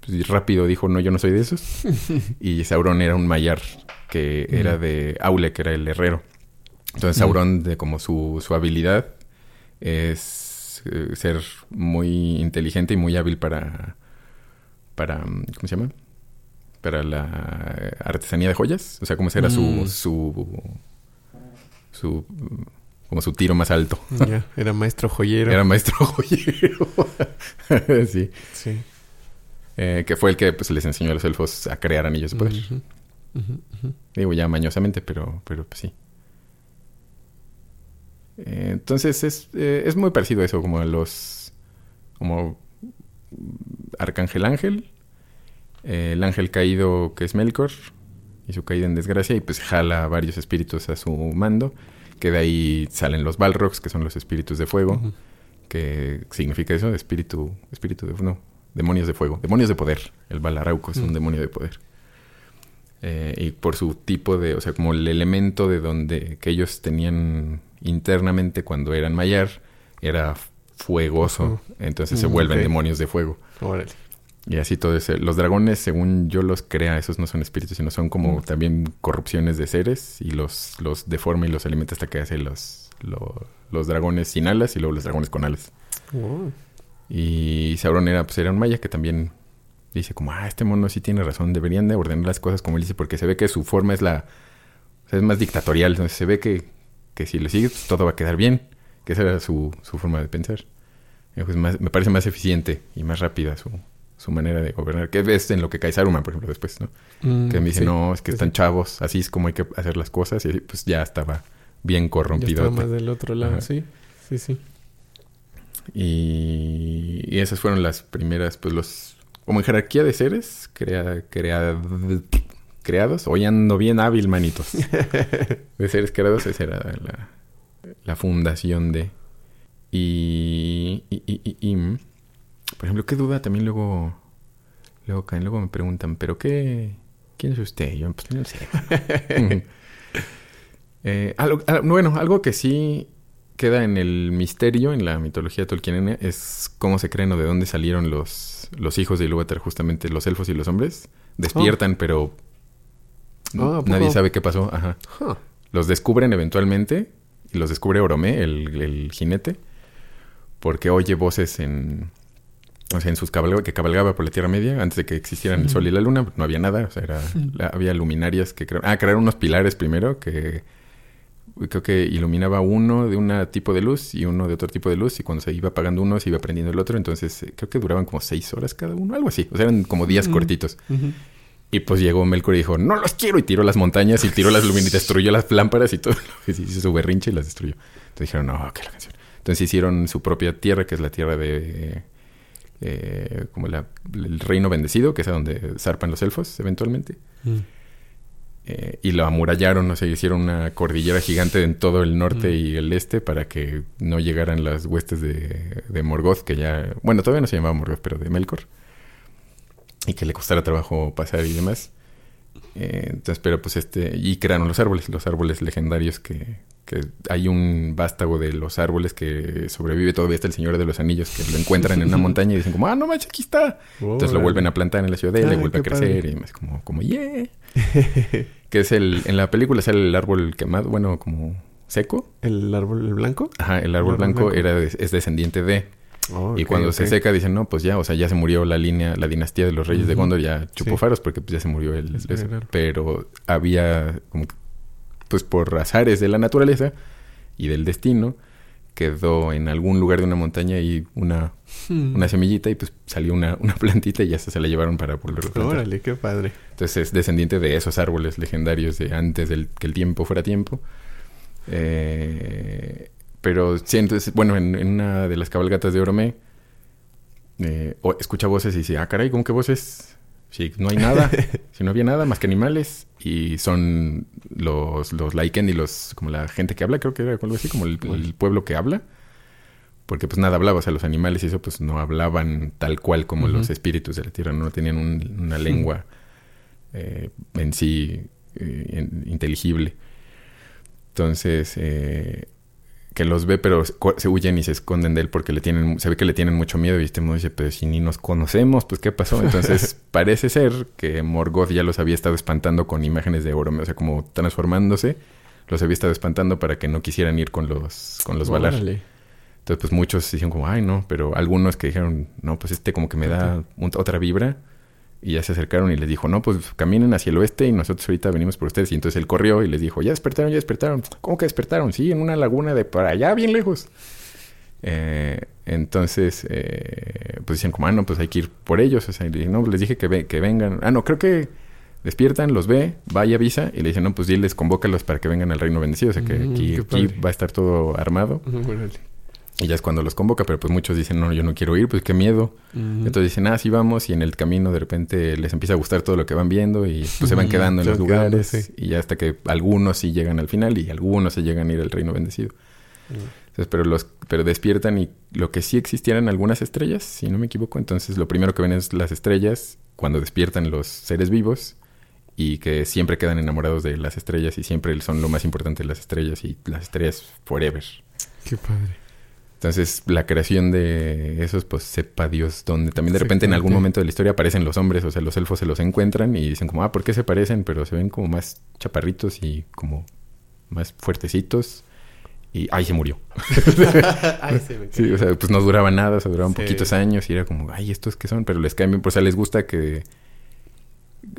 pues, rápido dijo, no, yo no soy de esos. y Sauron era un Mayar, que era de Aule, que era el herrero. Entonces Sauron, de como su, su habilidad, es eh, ser muy inteligente y muy hábil para, para, mm, ¿cómo se llama? Para la artesanía de joyas. O sea, como ese era su, Mm. su, su, mm, como su tiro más alto. Ya, era maestro joyero. Era maestro joyero. sí. Sí. Eh, que fue el que pues, les enseñó a los elfos a crear anillos de poder. Digo, ya mañosamente, pero, pero pues sí. Eh, entonces es, eh, es muy parecido a eso, como a los. como Arcángel Ángel, el ángel caído que es Melkor, y su caída en desgracia, y pues jala a varios espíritus a su mando, que de ahí salen los Balrogs, que son los espíritus de fuego, que significa eso, espíritu, espíritu de no, demonios de fuego, demonios de poder. El Balarauco es un demonio de poder. Eh, y por su tipo de, o sea, como el elemento de donde que ellos tenían internamente cuando eran Mayar, era fuegoso. Entonces se vuelven demonios de fuego. Órale. Y así todo eso. Los dragones, según yo los crea, esos no son espíritus, sino son como Mm. también corrupciones de seres y los, los deforma y los alimenta hasta que hace los, lo- los dragones sin alas y luego los dragones con alas. Oh. Y Sauron era, pues, era un maya que también dice como, ah, este mono sí tiene razón, deberían de ordenar las cosas como él dice, porque se ve que su forma es la... o sea, es más dictatorial, entonces se ve que, que si le sigue, pues, todo va a quedar bien. Que esa era su, su forma de pensar. Pues, más- me parece más eficiente y más rápida su, su manera de gobernar. Que es en lo que cae Saruman, por ejemplo, después, ¿no? Mm, Que me dice, sí. no, es que están sí. chavos, así es como hay que hacer las cosas. Y pues ya estaba bien Ya corrompido. estaba más del otro lado, Ajá. sí. Sí, sí. Y, y esas fueron las primeras, pues los... Como en jerarquía de seres crea, crea- creados. Hoy ando bien hábil, manitos. de seres creados, esa era la, la fundación de... Y, y, y- y- y, mm, Por ejemplo, ¿qué duda también luego... Luego caen, luego me preguntan, ¿pero qué... ¿Quién es usted? Yo, pues no sé. Eh, algo- bueno, algo que sí queda en el misterio, en la mitología tolkieniana, es cómo se creen o de dónde salieron los, los hijos de Ilúvatar, justamente los elfos y los hombres. Despiertan, pero Ah, nadie sabe qué pasó. Ajá. Huh. Los descubren eventualmente, y los descubre Oromé, el, el jinete, porque oye voces en... O sea, en sus cabalgadas, que cabalgaba por la Tierra Media, antes de que existieran el Sol y la Luna, no había nada, o sea, era, la- había luminarias que crearon... Ah, crearon unos pilares primero, que creo que iluminaba uno de un tipo de luz y uno de otro tipo de luz, y cuando se iba apagando uno, se iba prendiendo el otro, entonces eh, creo que duraban como seis horas cada uno, algo así, o sea, eran como días cortitos. Y pues llegó Melkor y dijo, no los quiero. Y tiró las montañas y tiró las luminarias, y destruyó las lámparas y todo. Y hizo su berrinche y las destruyó. Entonces dijeron, no, que la canción. Entonces hicieron su propia tierra, que es la tierra de... eh, como la- el reino bendecido, que es a donde zarpan los elfos eventualmente. Mm. Eh, y lo amurallaron, o sea, hicieron una cordillera gigante en todo el norte Mm. y el este para que no llegaran las huestes de, de Morgoth, que ya, bueno, todavía no se llamaba Morgoth, pero de Melkor, y que le costara trabajo pasar y demás. Eh, entonces, pero pues este, y crearon los árboles, los árboles legendarios que, que hay un vástago de los árboles que sobrevive todavía hasta el Señor de los Anillos, que lo encuentran en una montaña y dicen como, ah, no manches, aquí está. Entonces lo vuelven a plantar en la ciudadela y Ay, vuelve a crecer padre. y más como, como, yeah. que es el, en la película sale el árbol quemado, bueno, como seco. ¿El árbol blanco? Ajá, el árbol árbol blanco, blanco. era es descendiente de. Oh, y cuando se seca dicen, no, pues ya, o sea, ya se murió la línea, la dinastía de los reyes de. Gondor, ya chupó Sí. faros porque pues, ya se murió el... Es eso. Pero había, como, que, pues por azares de la naturaleza y del destino, quedó en algún lugar de una montaña y una, Hmm. una semillita y pues salió una, una plantita y ya se, se la llevaron para volver a plantar. Órale, qué padre. Entonces es descendiente de esos árboles legendarios de antes del que el tiempo fuera tiempo. Eh, pero sí, entonces, bueno, en, en una de las cabalgatas de Oromé, eh, escucha voces y dice, ah, caray, ¿cómo que voces? Si no hay nada, si no había nada más que animales, y son los, los Laiken y los, como la gente que habla, creo que era algo así, como el, el pueblo que habla, porque pues nada hablaba, o sea, los animales y eso pues no hablaban tal cual como los espíritus de la tierra, no tenían un- una lengua eh, en sí eh, en- inteligible. Entonces, eh, que los ve, pero se se huyen y se esconden de él porque le tienen, se ve que le tienen mucho miedo. Y este modo dice, pero si ni nos conocemos, pues ¿qué pasó? Entonces, parece ser que Morgoth ya los había estado espantando con imágenes de oro, o sea, como transformándose, los había estado espantando para que no quisieran ir con los, con los Valar. Órale. Entonces, pues muchos dijeron como, ay, no, pero algunos que dijeron, no, pues este como que me da un- otra vibra. Y ya se acercaron y les dijo, no, pues caminen hacia el oeste y nosotros ahorita venimos por ustedes. Y entonces él corrió y les dijo, ya despertaron, ya despertaron. ¿Cómo que despertaron? Sí, en una laguna de para allá, bien lejos. Eh, entonces, eh, pues decían como, ah, no, pues hay que ir por ellos. O sea, y le dije, no, les dije que, ve- que vengan. Ah, no, creo que despiertan, los ve, va y avisa. Y le dicen, no, pues diles, convócalos para que vengan al reino bendecido. O sea, que Mm, aquí, aquí va a estar todo armado. Órale. Y ya es cuando los convoca, pero pues muchos dicen, no, yo no quiero ir, pues qué miedo. Entonces dicen, ah, sí vamos, y en el camino de repente les empieza a gustar todo lo que van viendo y pues se van quedando en los lugares. sí. Y ya hasta que algunos sí llegan al final y algunos se llegan a ir al reino bendecido. Entonces, pero los, pero despiertan y lo que sí existieran algunas estrellas, si no me equivoco, entonces lo primero que ven es las estrellas cuando despiertan los seres vivos y que siempre quedan enamorados de las estrellas y siempre son lo más importante las estrellas y las estrellas forever. Qué padre. Entonces, la creación de esos, pues sepa Dios dónde. También de repente en algún momento de la historia aparecen los hombres, o sea, los elfos se los encuentran y dicen como, ah, ¿por qué se parecen? Pero se ven como más chaparritos y como más fuertecitos. Y, ay, se murió. Ay, se me Sí, o sea, pues no duraba nada, o sea, duraban Sí. poquitos años y era como, ay, ¿estos qué son? Pero les caen bien, pues, o sea, les gusta que,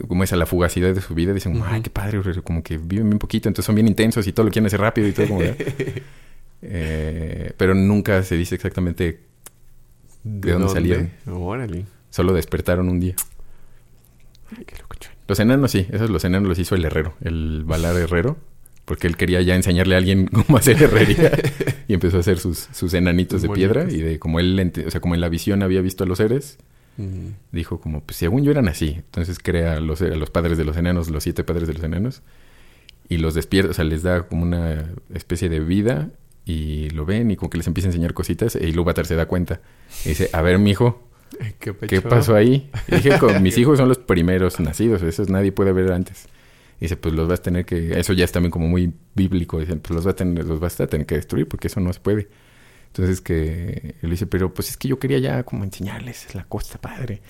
como esa la fugacidad de su vida, dicen, como, ay, qué padre, como que viven bien poquito, entonces son bien intensos y todo lo quieren hacer rápido y todo como... Eh, pero nunca se dice exactamente ¿De dónde salieron? Órale. Solo despertaron un día. Ay, qué locochón. Los enanos sí, esos los enanos los hizo el herrero, el Valar herrero, porque él quería ya enseñarle a alguien cómo hacer herrería y empezó a hacer sus, sus enanitos de piedra y de como él, o sea, como en la visión había visto a los seres, dijo como, pues según yo eran así, entonces crea a los, a los padres de los enanos, los siete padres de los enanos y los despierta, o sea, les da como una especie de vida y lo ven y como que les empieza a enseñar cositas y Ilúvatar se da cuenta y dice, a ver, mijo, ¿Qué, ¿Qué pasó ahí? Y dije, con mis hijos son los primeros nacidos, esos nadie puede ver antes. Y dice, pues los vas a tener que, eso ya es también como muy bíblico, dicen, pues los vas a tener, los vas a tener que destruir porque eso no se puede. Entonces que él dice, pero pues es que yo quería ya como enseñarles la costa padre.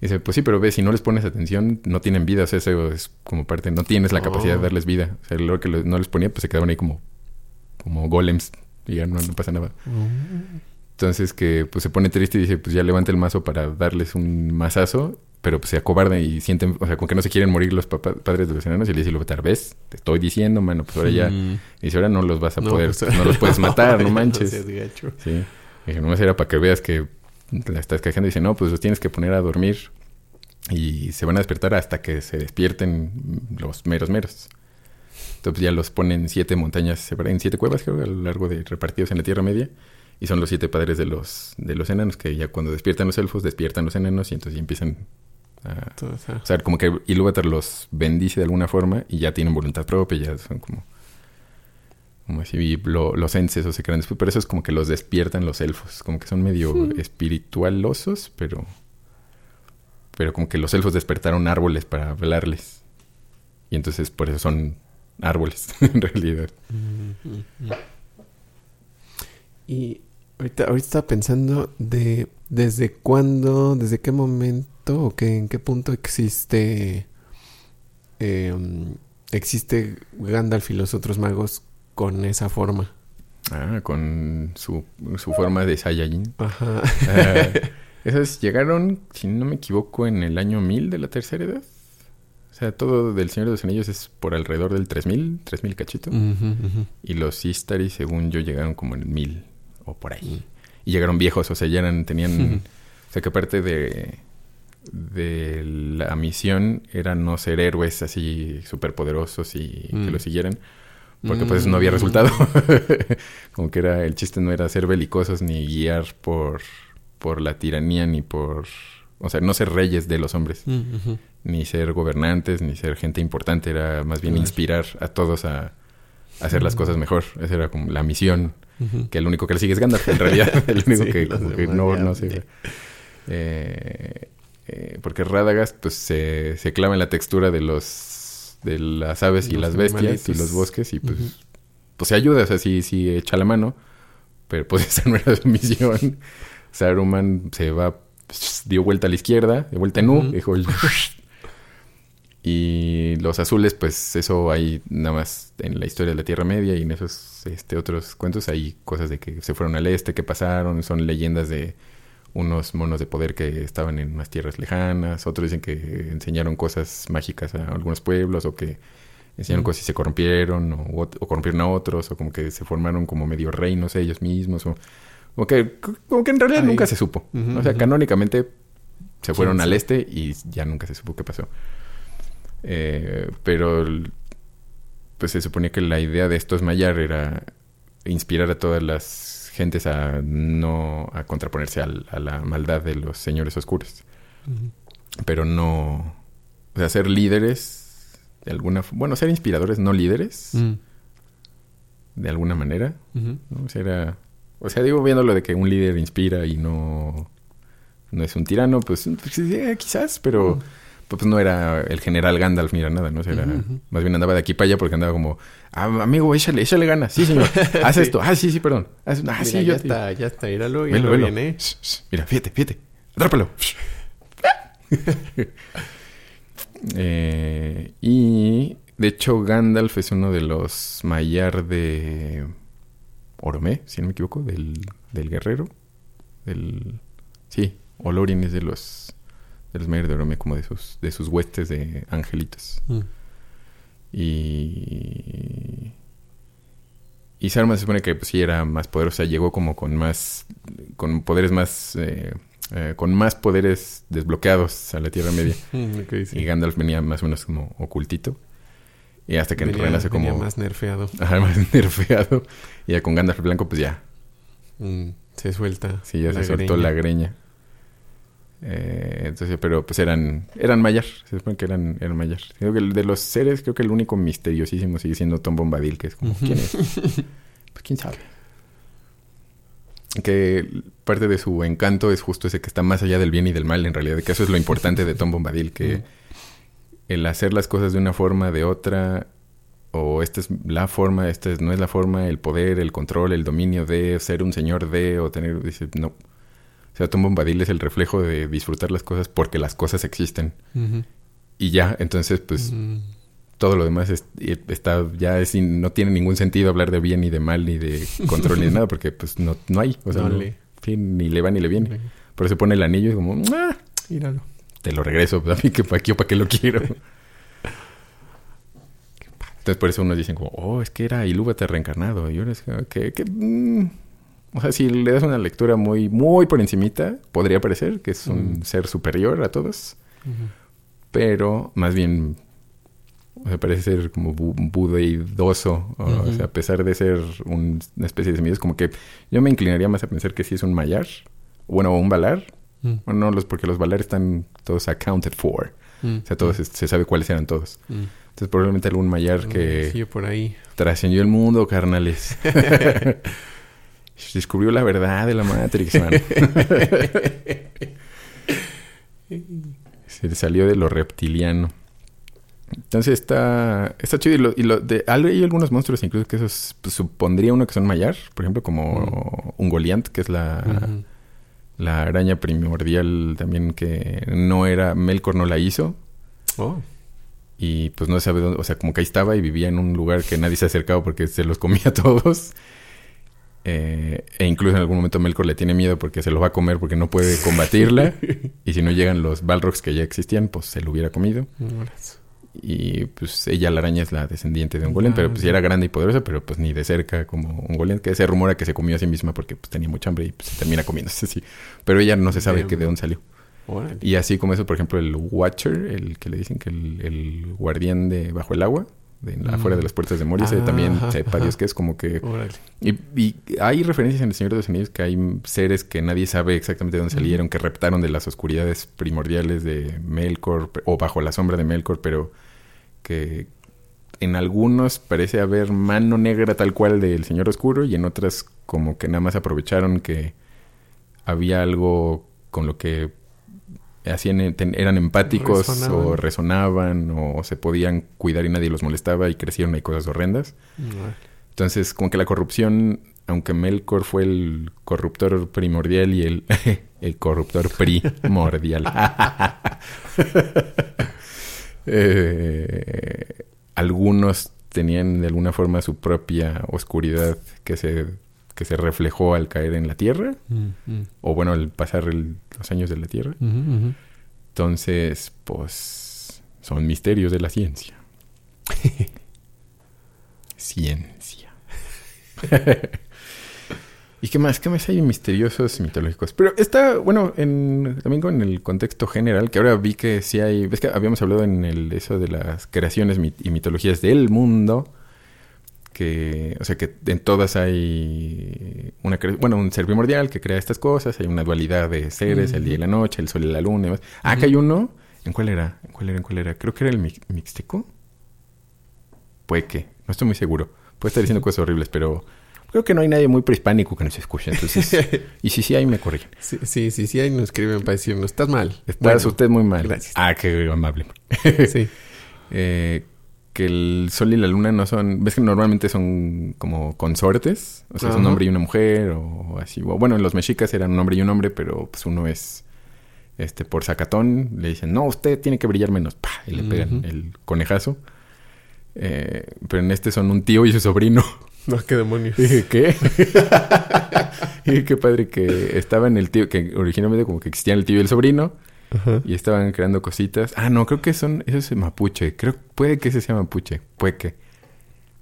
Y dice, pues sí, pero ve, si no les pones atención, no tienen vida, o sea, eso es como parte, no tienes la capacidad de Oh. darles vida. O sea, lo que no les ponía, pues se quedaban ahí como, como golems y ya no, no pasa nada. Entonces que pues se pone triste y dice, pues ya levanta el mazo para darles un mazazo, pero pues se acobarda y sienten, o sea, con que no se quieren morir los papá- padres de los enanos y le dice, tal vez, te estoy diciendo, mano, pues ahora ya, Mm. y dice, ahora no los vas a No, poder, pues, no los puedes matar, no manches. seas gacho. Sí. Y dije, nomás era para que veas que la estás cajando. Y dice, no, pues los tienes que poner a dormir y se van a despertar hasta que se despierten los meros meros. Entonces ya los ponen en siete montañas, en siete cuevas, creo, a lo largo de repartidos en la Tierra Media. Y son los siete padres de los, de los enanos, que ya cuando despiertan los elfos, despiertan los enanos y entonces ya empiezan a... Entonces, O sea, como que Ilúvatar los bendice de alguna forma y ya tienen voluntad propia, ya son como... Como así, lo- los ences o se crean después. Pero eso es como que los despiertan los elfos. Como que son medio espiritualosos, pero... Pero como que los elfos despertaron árboles para hablarles. Y entonces por eso son árboles, en realidad. Y ahorita, ahorita estaba pensando de desde cuándo, desde qué momento o qué, en qué punto existe eh, existe Gandalf y los otros magos con esa forma. Ah, con su, su forma de Saiyajin. Ajá. Ah, esos llegaron, si no me equivoco, en el año 1000 de la tercera edad. O sea, todo del Señor de los Anillos es por alrededor del 3000, 3000 cachito. Ujú, ujú. Y los Istari, según yo, llegaron como en el 1000. o por ahí. Y llegaron viejos, o sea, ya eran, tenían... O sea, que aparte de, de la misión era no ser héroes así superpoderosos y que Mm. lo siguieran. Porque pues no había resultado. Como que era, el chiste no era ser belicosos ni guiar por, por la tiranía ni por... O sea, no ser reyes de los hombres. Ni ser gobernantes, ni ser gente importante. Era más bien Claro. inspirar a todos a, a hacer las cosas mejor. Esa era como la misión. Que el único que le sigue es Gandalf, en realidad. El único Sí, que como que no, no sé. Eh, eh, porque Radagast pues se, se clava en la textura de los de las aves y Los las bestias y los bosques y pues pues se ayuda, o sea, sí, sí echa la mano, pero pues esa no era su misión. Saruman se va, dio vuelta a la izquierda, de vuelta en U, Ujú. dijo el- y los azules, pues eso hay nada más en la historia de la Tierra Media y en esos este, otros cuentos hay cosas de que se fueron al este, que pasaron, son leyendas de unos monos de poder que estaban en unas tierras lejanas, otros dicen que enseñaron cosas mágicas a algunos pueblos o que enseñaron cosas y se corrompieron o, corrompieron a otros o como que se formaron como medio reinos ellos mismos o como que, como que en realidad nunca se supo. O sea, canónicamente se fueron ¿Quién al este y ya nunca se supo qué pasó. Eh, pero pues se suponía que la idea de estos Mayar era inspirar a todas las gentes a no a contraponerse al- a la maldad de los señores oscuros, pero no o sea, ser líderes de alguna bueno, ser inspiradores, no líderes Mm. de alguna manera. O sea, era- o sea, digo viendo lo de que un líder inspira y no no es un tirano, pues, pues, eh, quizás, pero pues no era el general Gandalf, mira nada, ¿no? O sea, era- más bien andaba de aquí para allá porque andaba como, ah, amigo, échale, échale ganas. Sí, señor. Haz Sí. esto. Ah, sí, sí, perdón. Haz- ah, Mira, sí, ya yo está, ya está, míralo, ya Velo, lo velo. viene. Shh, shh. Mira, fíjate, fíjate. Atrápalo. Eh, y de hecho, Gandalf es uno de los Mayar de Oromé, si no me equivoco, del, del guerrero. Del. Sí, Olorin es de los. De los Mayar de Oromé, como de sus, de sus huestes de angelitos. Mm. Y. Y Saruman se supone que pues, sí era más sea, llegó como con más. con poderes más. eh, eh, con más poderes desbloqueados a la Tierra Media. Mm, sí. Y Gandalf venía más o menos como ocultito. Y hasta que Venía- renace como. venía más nerfeado. Ajá, más nerfeado. Y ya con Gandalf blanco, pues ya. Mm, se suelta. Sí, ya se soltó greña. la greña. Eh, entonces, pero pues eran, eran Mayar, se supone que eran, eran Mayar. Creo que de los seres, creo que el único misteriosísimo sigue siendo Tom Bombadil, que es como. ¿quién es? pues quién sabe. Que parte de su encanto es justo ese que está más allá del bien y del mal, en realidad, que eso es lo importante de Tom Bombadil, que el hacer las cosas de una forma, de otra, o esta es la forma, esta es- no es la forma, el poder, el control, el dominio de ser un señor de, o tener, dice, no. O sea, Tom Bombadil es el reflejo de disfrutar las cosas porque las cosas existen. Y ya, entonces, pues, todo lo demás es- está ya es no tiene ningún sentido hablar de bien ni de mal ni de control ni de nada porque pues no, no hay o sea No le- ni le va ni le viene. Por eso pone el anillo y como "Ah, Míralo. te lo regreso pues, a mí que para qué para qué lo quiero entonces por eso unos dicen como oh es que era Ilúvatar reencarnado y yo les digo que, que mm, o sea si le das una lectura muy muy por encimita podría parecer que es un Mm. ser superior a todos pero más bien o sea, parece ser como bu budeidoso. O, o sea, a pesar de ser un- una especie de semillas, como que yo me inclinaría más a pensar que sí es un Mayar. Bueno, o un Valar. Mm. Bueno, no, los, porque los Valar están todos accounted for. Mm. O sea, todos se, se sabe cuáles eran todos. Mm. Entonces, probablemente algún Mayar que Sí, por ahí. trascendió el mundo, carnales. Descubrió la verdad de la Matrix, man. Se salió de lo reptiliano. Entonces está, está chido. Y, lo, y lo de, hay algunos monstruos incluso que esos pues, supondría uno que son Mayar. Por ejemplo, como un Goliant, que es la, la araña primordial también que no era... Melkor no la hizo. Oh. Y pues no sabe dónde... O sea, como que ahí estaba y vivía en un lugar que nadie se acercaba porque se los comía a todos. Eh, e incluso en algún momento Melkor le tiene miedo porque se lo va a comer porque no puede combatirla. y si no llegan los Balrogs que ya existían, pues se lo hubiera comido. Y pues ella, la araña, es la descendiente de un golem, pero pues sí era grande y poderosa, pero pues ni de cerca como un golem, que se rumora que se comió a sí misma porque pues tenía mucha hambre y pues se termina comiéndose así. Pero ella no se sabe que de dónde salió. Y así como eso, por ejemplo, el Watcher, el que le dicen que el, el guardián de bajo el agua, de, afuera de las puertas de Moria, Ah, también ajá, ajá. que es como que... Y, y hay referencias en El Señor de los Anillos que hay seres que nadie sabe exactamente de dónde salieron, que reptaron de las oscuridades primordiales de Melkor o bajo la sombra de Melkor, pero que en algunos parece haber mano negra tal cual del Señor Oscuro y en otras como que nada más aprovecharon que había algo con lo que hacían eran empáticos Resonaban. o resonaban o se podían cuidar y nadie los molestaba y crecieron ahí cosas horrendas. Entonces, como que la corrupción, aunque Melkor fue el corruptor primordial y el, el corruptor primordial. Eh, algunos tenían de alguna forma su propia oscuridad que se, que se reflejó al caer en la tierra, Mm, mm. o bueno, al pasar el- los años de la tierra. Entonces, pues, son misterios de la ciencia. ciencia. ¿Y qué más? ¿Qué más hay misteriosos mitológicos? Pero está, bueno, en, también con el contexto general, que ahora vi que sí hay, ves que habíamos hablado en el eso de las creaciones mit- y mitologías del mundo, que, o sea, que en todas hay una, bueno, un ser primordial que crea estas cosas, hay una dualidad de seres, el día y la noche, el sol y la luna y demás. Ah, que hay uno, ¿en cuál era? ¿En cuál era? ¿En cuál era? Creo que era el mi- mixteco. Puede que, no estoy muy seguro. Puede estar diciendo cosas horribles, pero creo que no hay nadie muy prehispánico que nos escuche. Entonces, y si sí hay, me corrigen. Sí, sí, sí, sí, ahí nos escriben para decirnos, estás mal. Estás Bueno, usted muy mal. gracias. Ah, qué amable. Sí. Eh, que el sol y la luna no son... ¿Ves que normalmente son como consortes? O sea, es un hombre y una mujer o así. Bueno, en los mexicas eran un hombre y un hombre, pero pues uno es... Este, por sacatón, le dicen, no, usted tiene que brillar menos. ¡Pah! Y le pegan el conejazo. Eh, pero en este son un tío y su sobrino. No, qué demonios. Y dije, ¿qué? y qué padre que estaba en el tío, que originalmente como que existían el tío y el sobrino, Ajá. y estaban creando cositas. Ah, no, creo que son, eso es mapuche. Creo, puede que ese sea mapuche, puede que.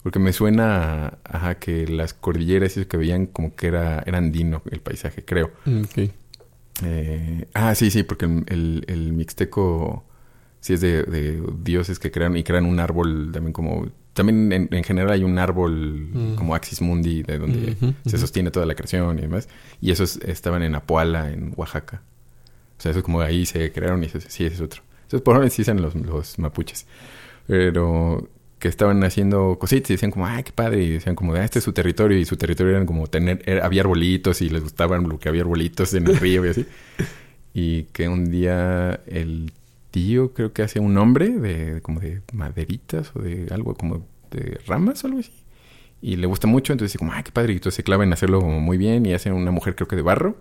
Porque me suena, a- ajá, que las cordilleras y eso que veían como que era, era andino el paisaje, creo. Ok. Eh, ah, sí, sí, porque el, el, el mixteco sí es de, de dioses que crean y crean un árbol también como... También en, en general hay un árbol Mm. como Axis Mundi de donde se sostiene toda la creación y demás. Y esos estaban en Apuala, en Oaxaca. O sea, eso es como ahí se crearon y eso, sí, ese es otro. Entonces, por ahora sí son los, los mapuches. Pero que estaban haciendo cositas y decían como, ay, qué padre. Y decían como, ah, este es su territorio. Y su territorio eran como tener, era- había arbolitos y les gustaban lo que había arbolitos en el río y así. Y que un día el tío creo que hace un hombre de como de maderitas o de algo como de ramas o algo así. Y le gusta mucho, entonces dice como, ay, qué padre. Y entonces se clava en hacerlo como muy bien y hace una mujer creo que de barro.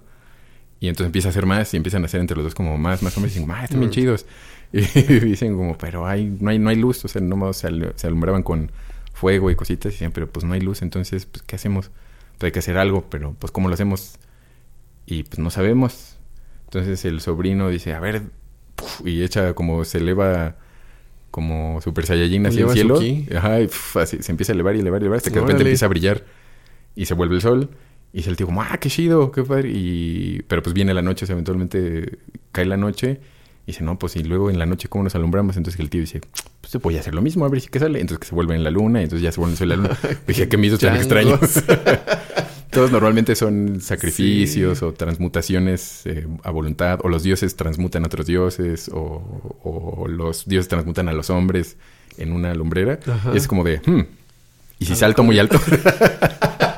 Y entonces empieza a hacer más y empiezan a hacer entre los dos como más, más hombres. Y dicen, ah, están bien Mm. chidos. Y dicen como, pero hay, no hay, no hay luz. O sea, no se, al- se alumbraban con fuego y cositas. Y dicen, pero pues no hay luz. Entonces, pues, ¿qué hacemos? Pues hay que hacer algo, pero pues, ¿cómo lo hacemos? Y pues no sabemos. Entonces el sobrino dice, a ver, puf, y echa como se eleva como Super Saiyajin hacia el cielo. Ajá, y puf, así, se empieza a elevar y elevar y elevar hasta que de repente empieza a brillar y se vuelve el sol. Y el tío como, ah, qué chido, qué padre. Y... Pero pues viene la noche, o sea, eventualmente cae la noche. Y dice, no, pues y luego en la noche, ¿cómo nos alumbramos? Entonces el tío dice, pues voy a hacer lo mismo, a ver si qué sale. Entonces que se vuelve en la luna, y entonces ya se vuelve en la luna. Dije, qué mitos tan extraños. Todos normalmente son sacrificios o transmutaciones eh, a voluntad, o los dioses transmutan a otros dioses, o, o los dioses transmutan a los hombres en una lumbrera. Ajá. Y es como de, hmm, ¿y si salto muy alto?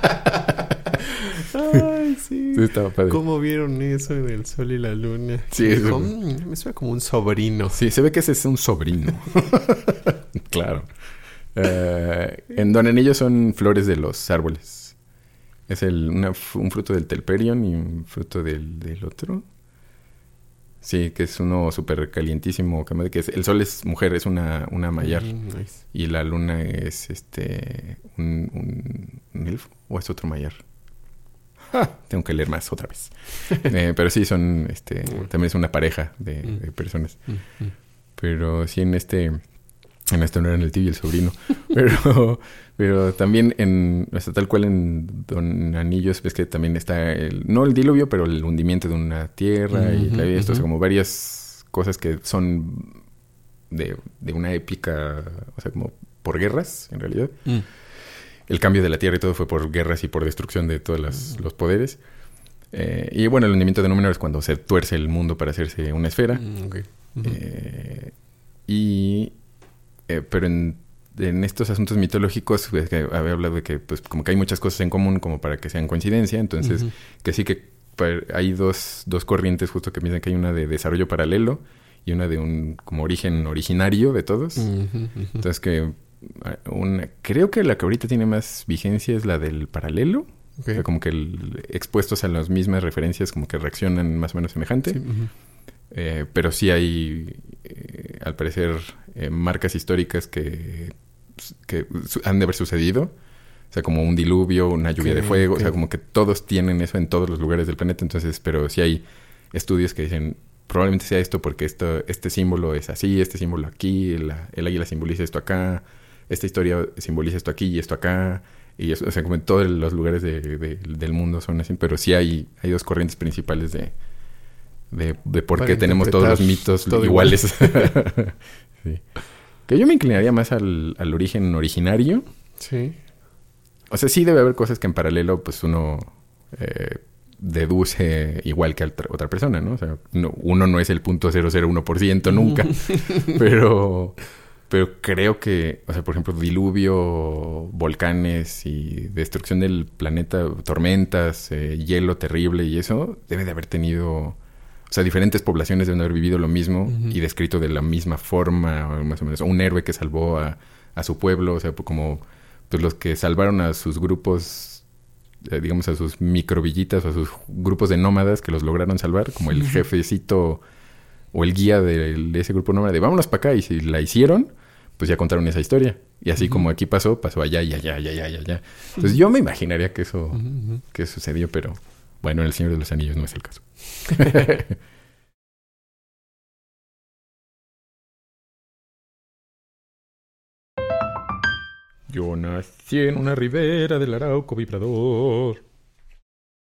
Ay, sí. Sí, estaba padre. ¿Cómo vieron eso en el sol y la luna? Sí, Dijo, eso- "Mm, me suena como un sobrino. Sí, se ve que ese es un sobrino. claro. Eh, en Don Anillo son flores de los árboles. Es el, una un fruto del telperion y un fruto del, del otro. Sí, que es uno súper calientísimo. Que, me- que es- el sol es mujer, es una, una mayar. Mm, nice. Y la luna es este un, un, un elfo o es otro mayar. Ja, tengo que leer más otra vez. Eh, pero sí, son este también es una pareja de, de personas. Pero sí en este En este no eran el tío y el sobrino. Pero, pero también en, o sea, tal cual en Don Anillos, ves que también está el, no el diluvio, pero el hundimiento de una tierra y la- esto, o sea, como varias cosas que son de, de una épica, o sea, como por guerras, en realidad. Mm. El cambio de la tierra y todo fue por guerras y por destrucción de todos las- los poderes. Eh, y bueno, el hundimiento de Númenor es cuando se tuerce el mundo para hacerse una esfera. Mm. Eh, y eh, pero en, en estos asuntos mitológicos pues, que había hablado de que pues como que hay muchas cosas en común como para que sean coincidencia entonces que sí que hay dos, dos corrientes justo que piensan que hay una de desarrollo paralelo y una de un como origen originario de todos entonces que una, creo que la que ahorita tiene más vigencia es la del paralelo o sea, como que el- expuestos a las mismas referencias como que reaccionan más o menos semejante Sí, eh, pero sí hay, eh, al parecer, eh, marcas históricas que, han de haber sucedido. O sea, como un diluvio, una lluvia de fuego. O sea, como que todos tienen eso en todos los lugares del planeta. Entonces, pero sí hay estudios que dicen, probablemente sea esto porque esto, este símbolo es así, este símbolo aquí, la- el águila simboliza esto acá, esta historia simboliza esto aquí y esto acá. Y eso, o sea, como en todos los lugares de- de- del mundo son así. Pero sí hay, hay dos corrientes principales de, de, de por qué tenemos todos los mitos todo iguales. Sí. Que yo me inclinaría más al, al origen originario. Sí. O sea, sí debe haber cosas que en paralelo, pues uno eh, deduce igual que otra persona, ¿no? O sea, no- uno no es el punto 001% nunca. pero, pero creo que, o sea, por ejemplo, diluvio, volcanes y destrucción del planeta, tormentas, eh, hielo terrible y eso, debe de haber tenido. O sea, diferentes poblaciones deben haber vivido lo mismo y descrito de la misma forma, más o menos. O un héroe que salvó a, a su pueblo, o sea, pues como pues los que salvaron a sus grupos, eh, digamos, a sus microvillitas o a sus grupos de nómadas que los lograron salvar, como el jefecito o el guía de, de ese grupo nómada de vámonos para acá y si la hicieron, pues ya contaron esa historia. Y así como aquí pasó, pasó allá y allá y allá y allá. Entonces yo me imaginaría que eso, que sucedió, pero bueno, en El Señor de los Anillos no es el caso. Yo nací en una ribera del Arauco vibrador.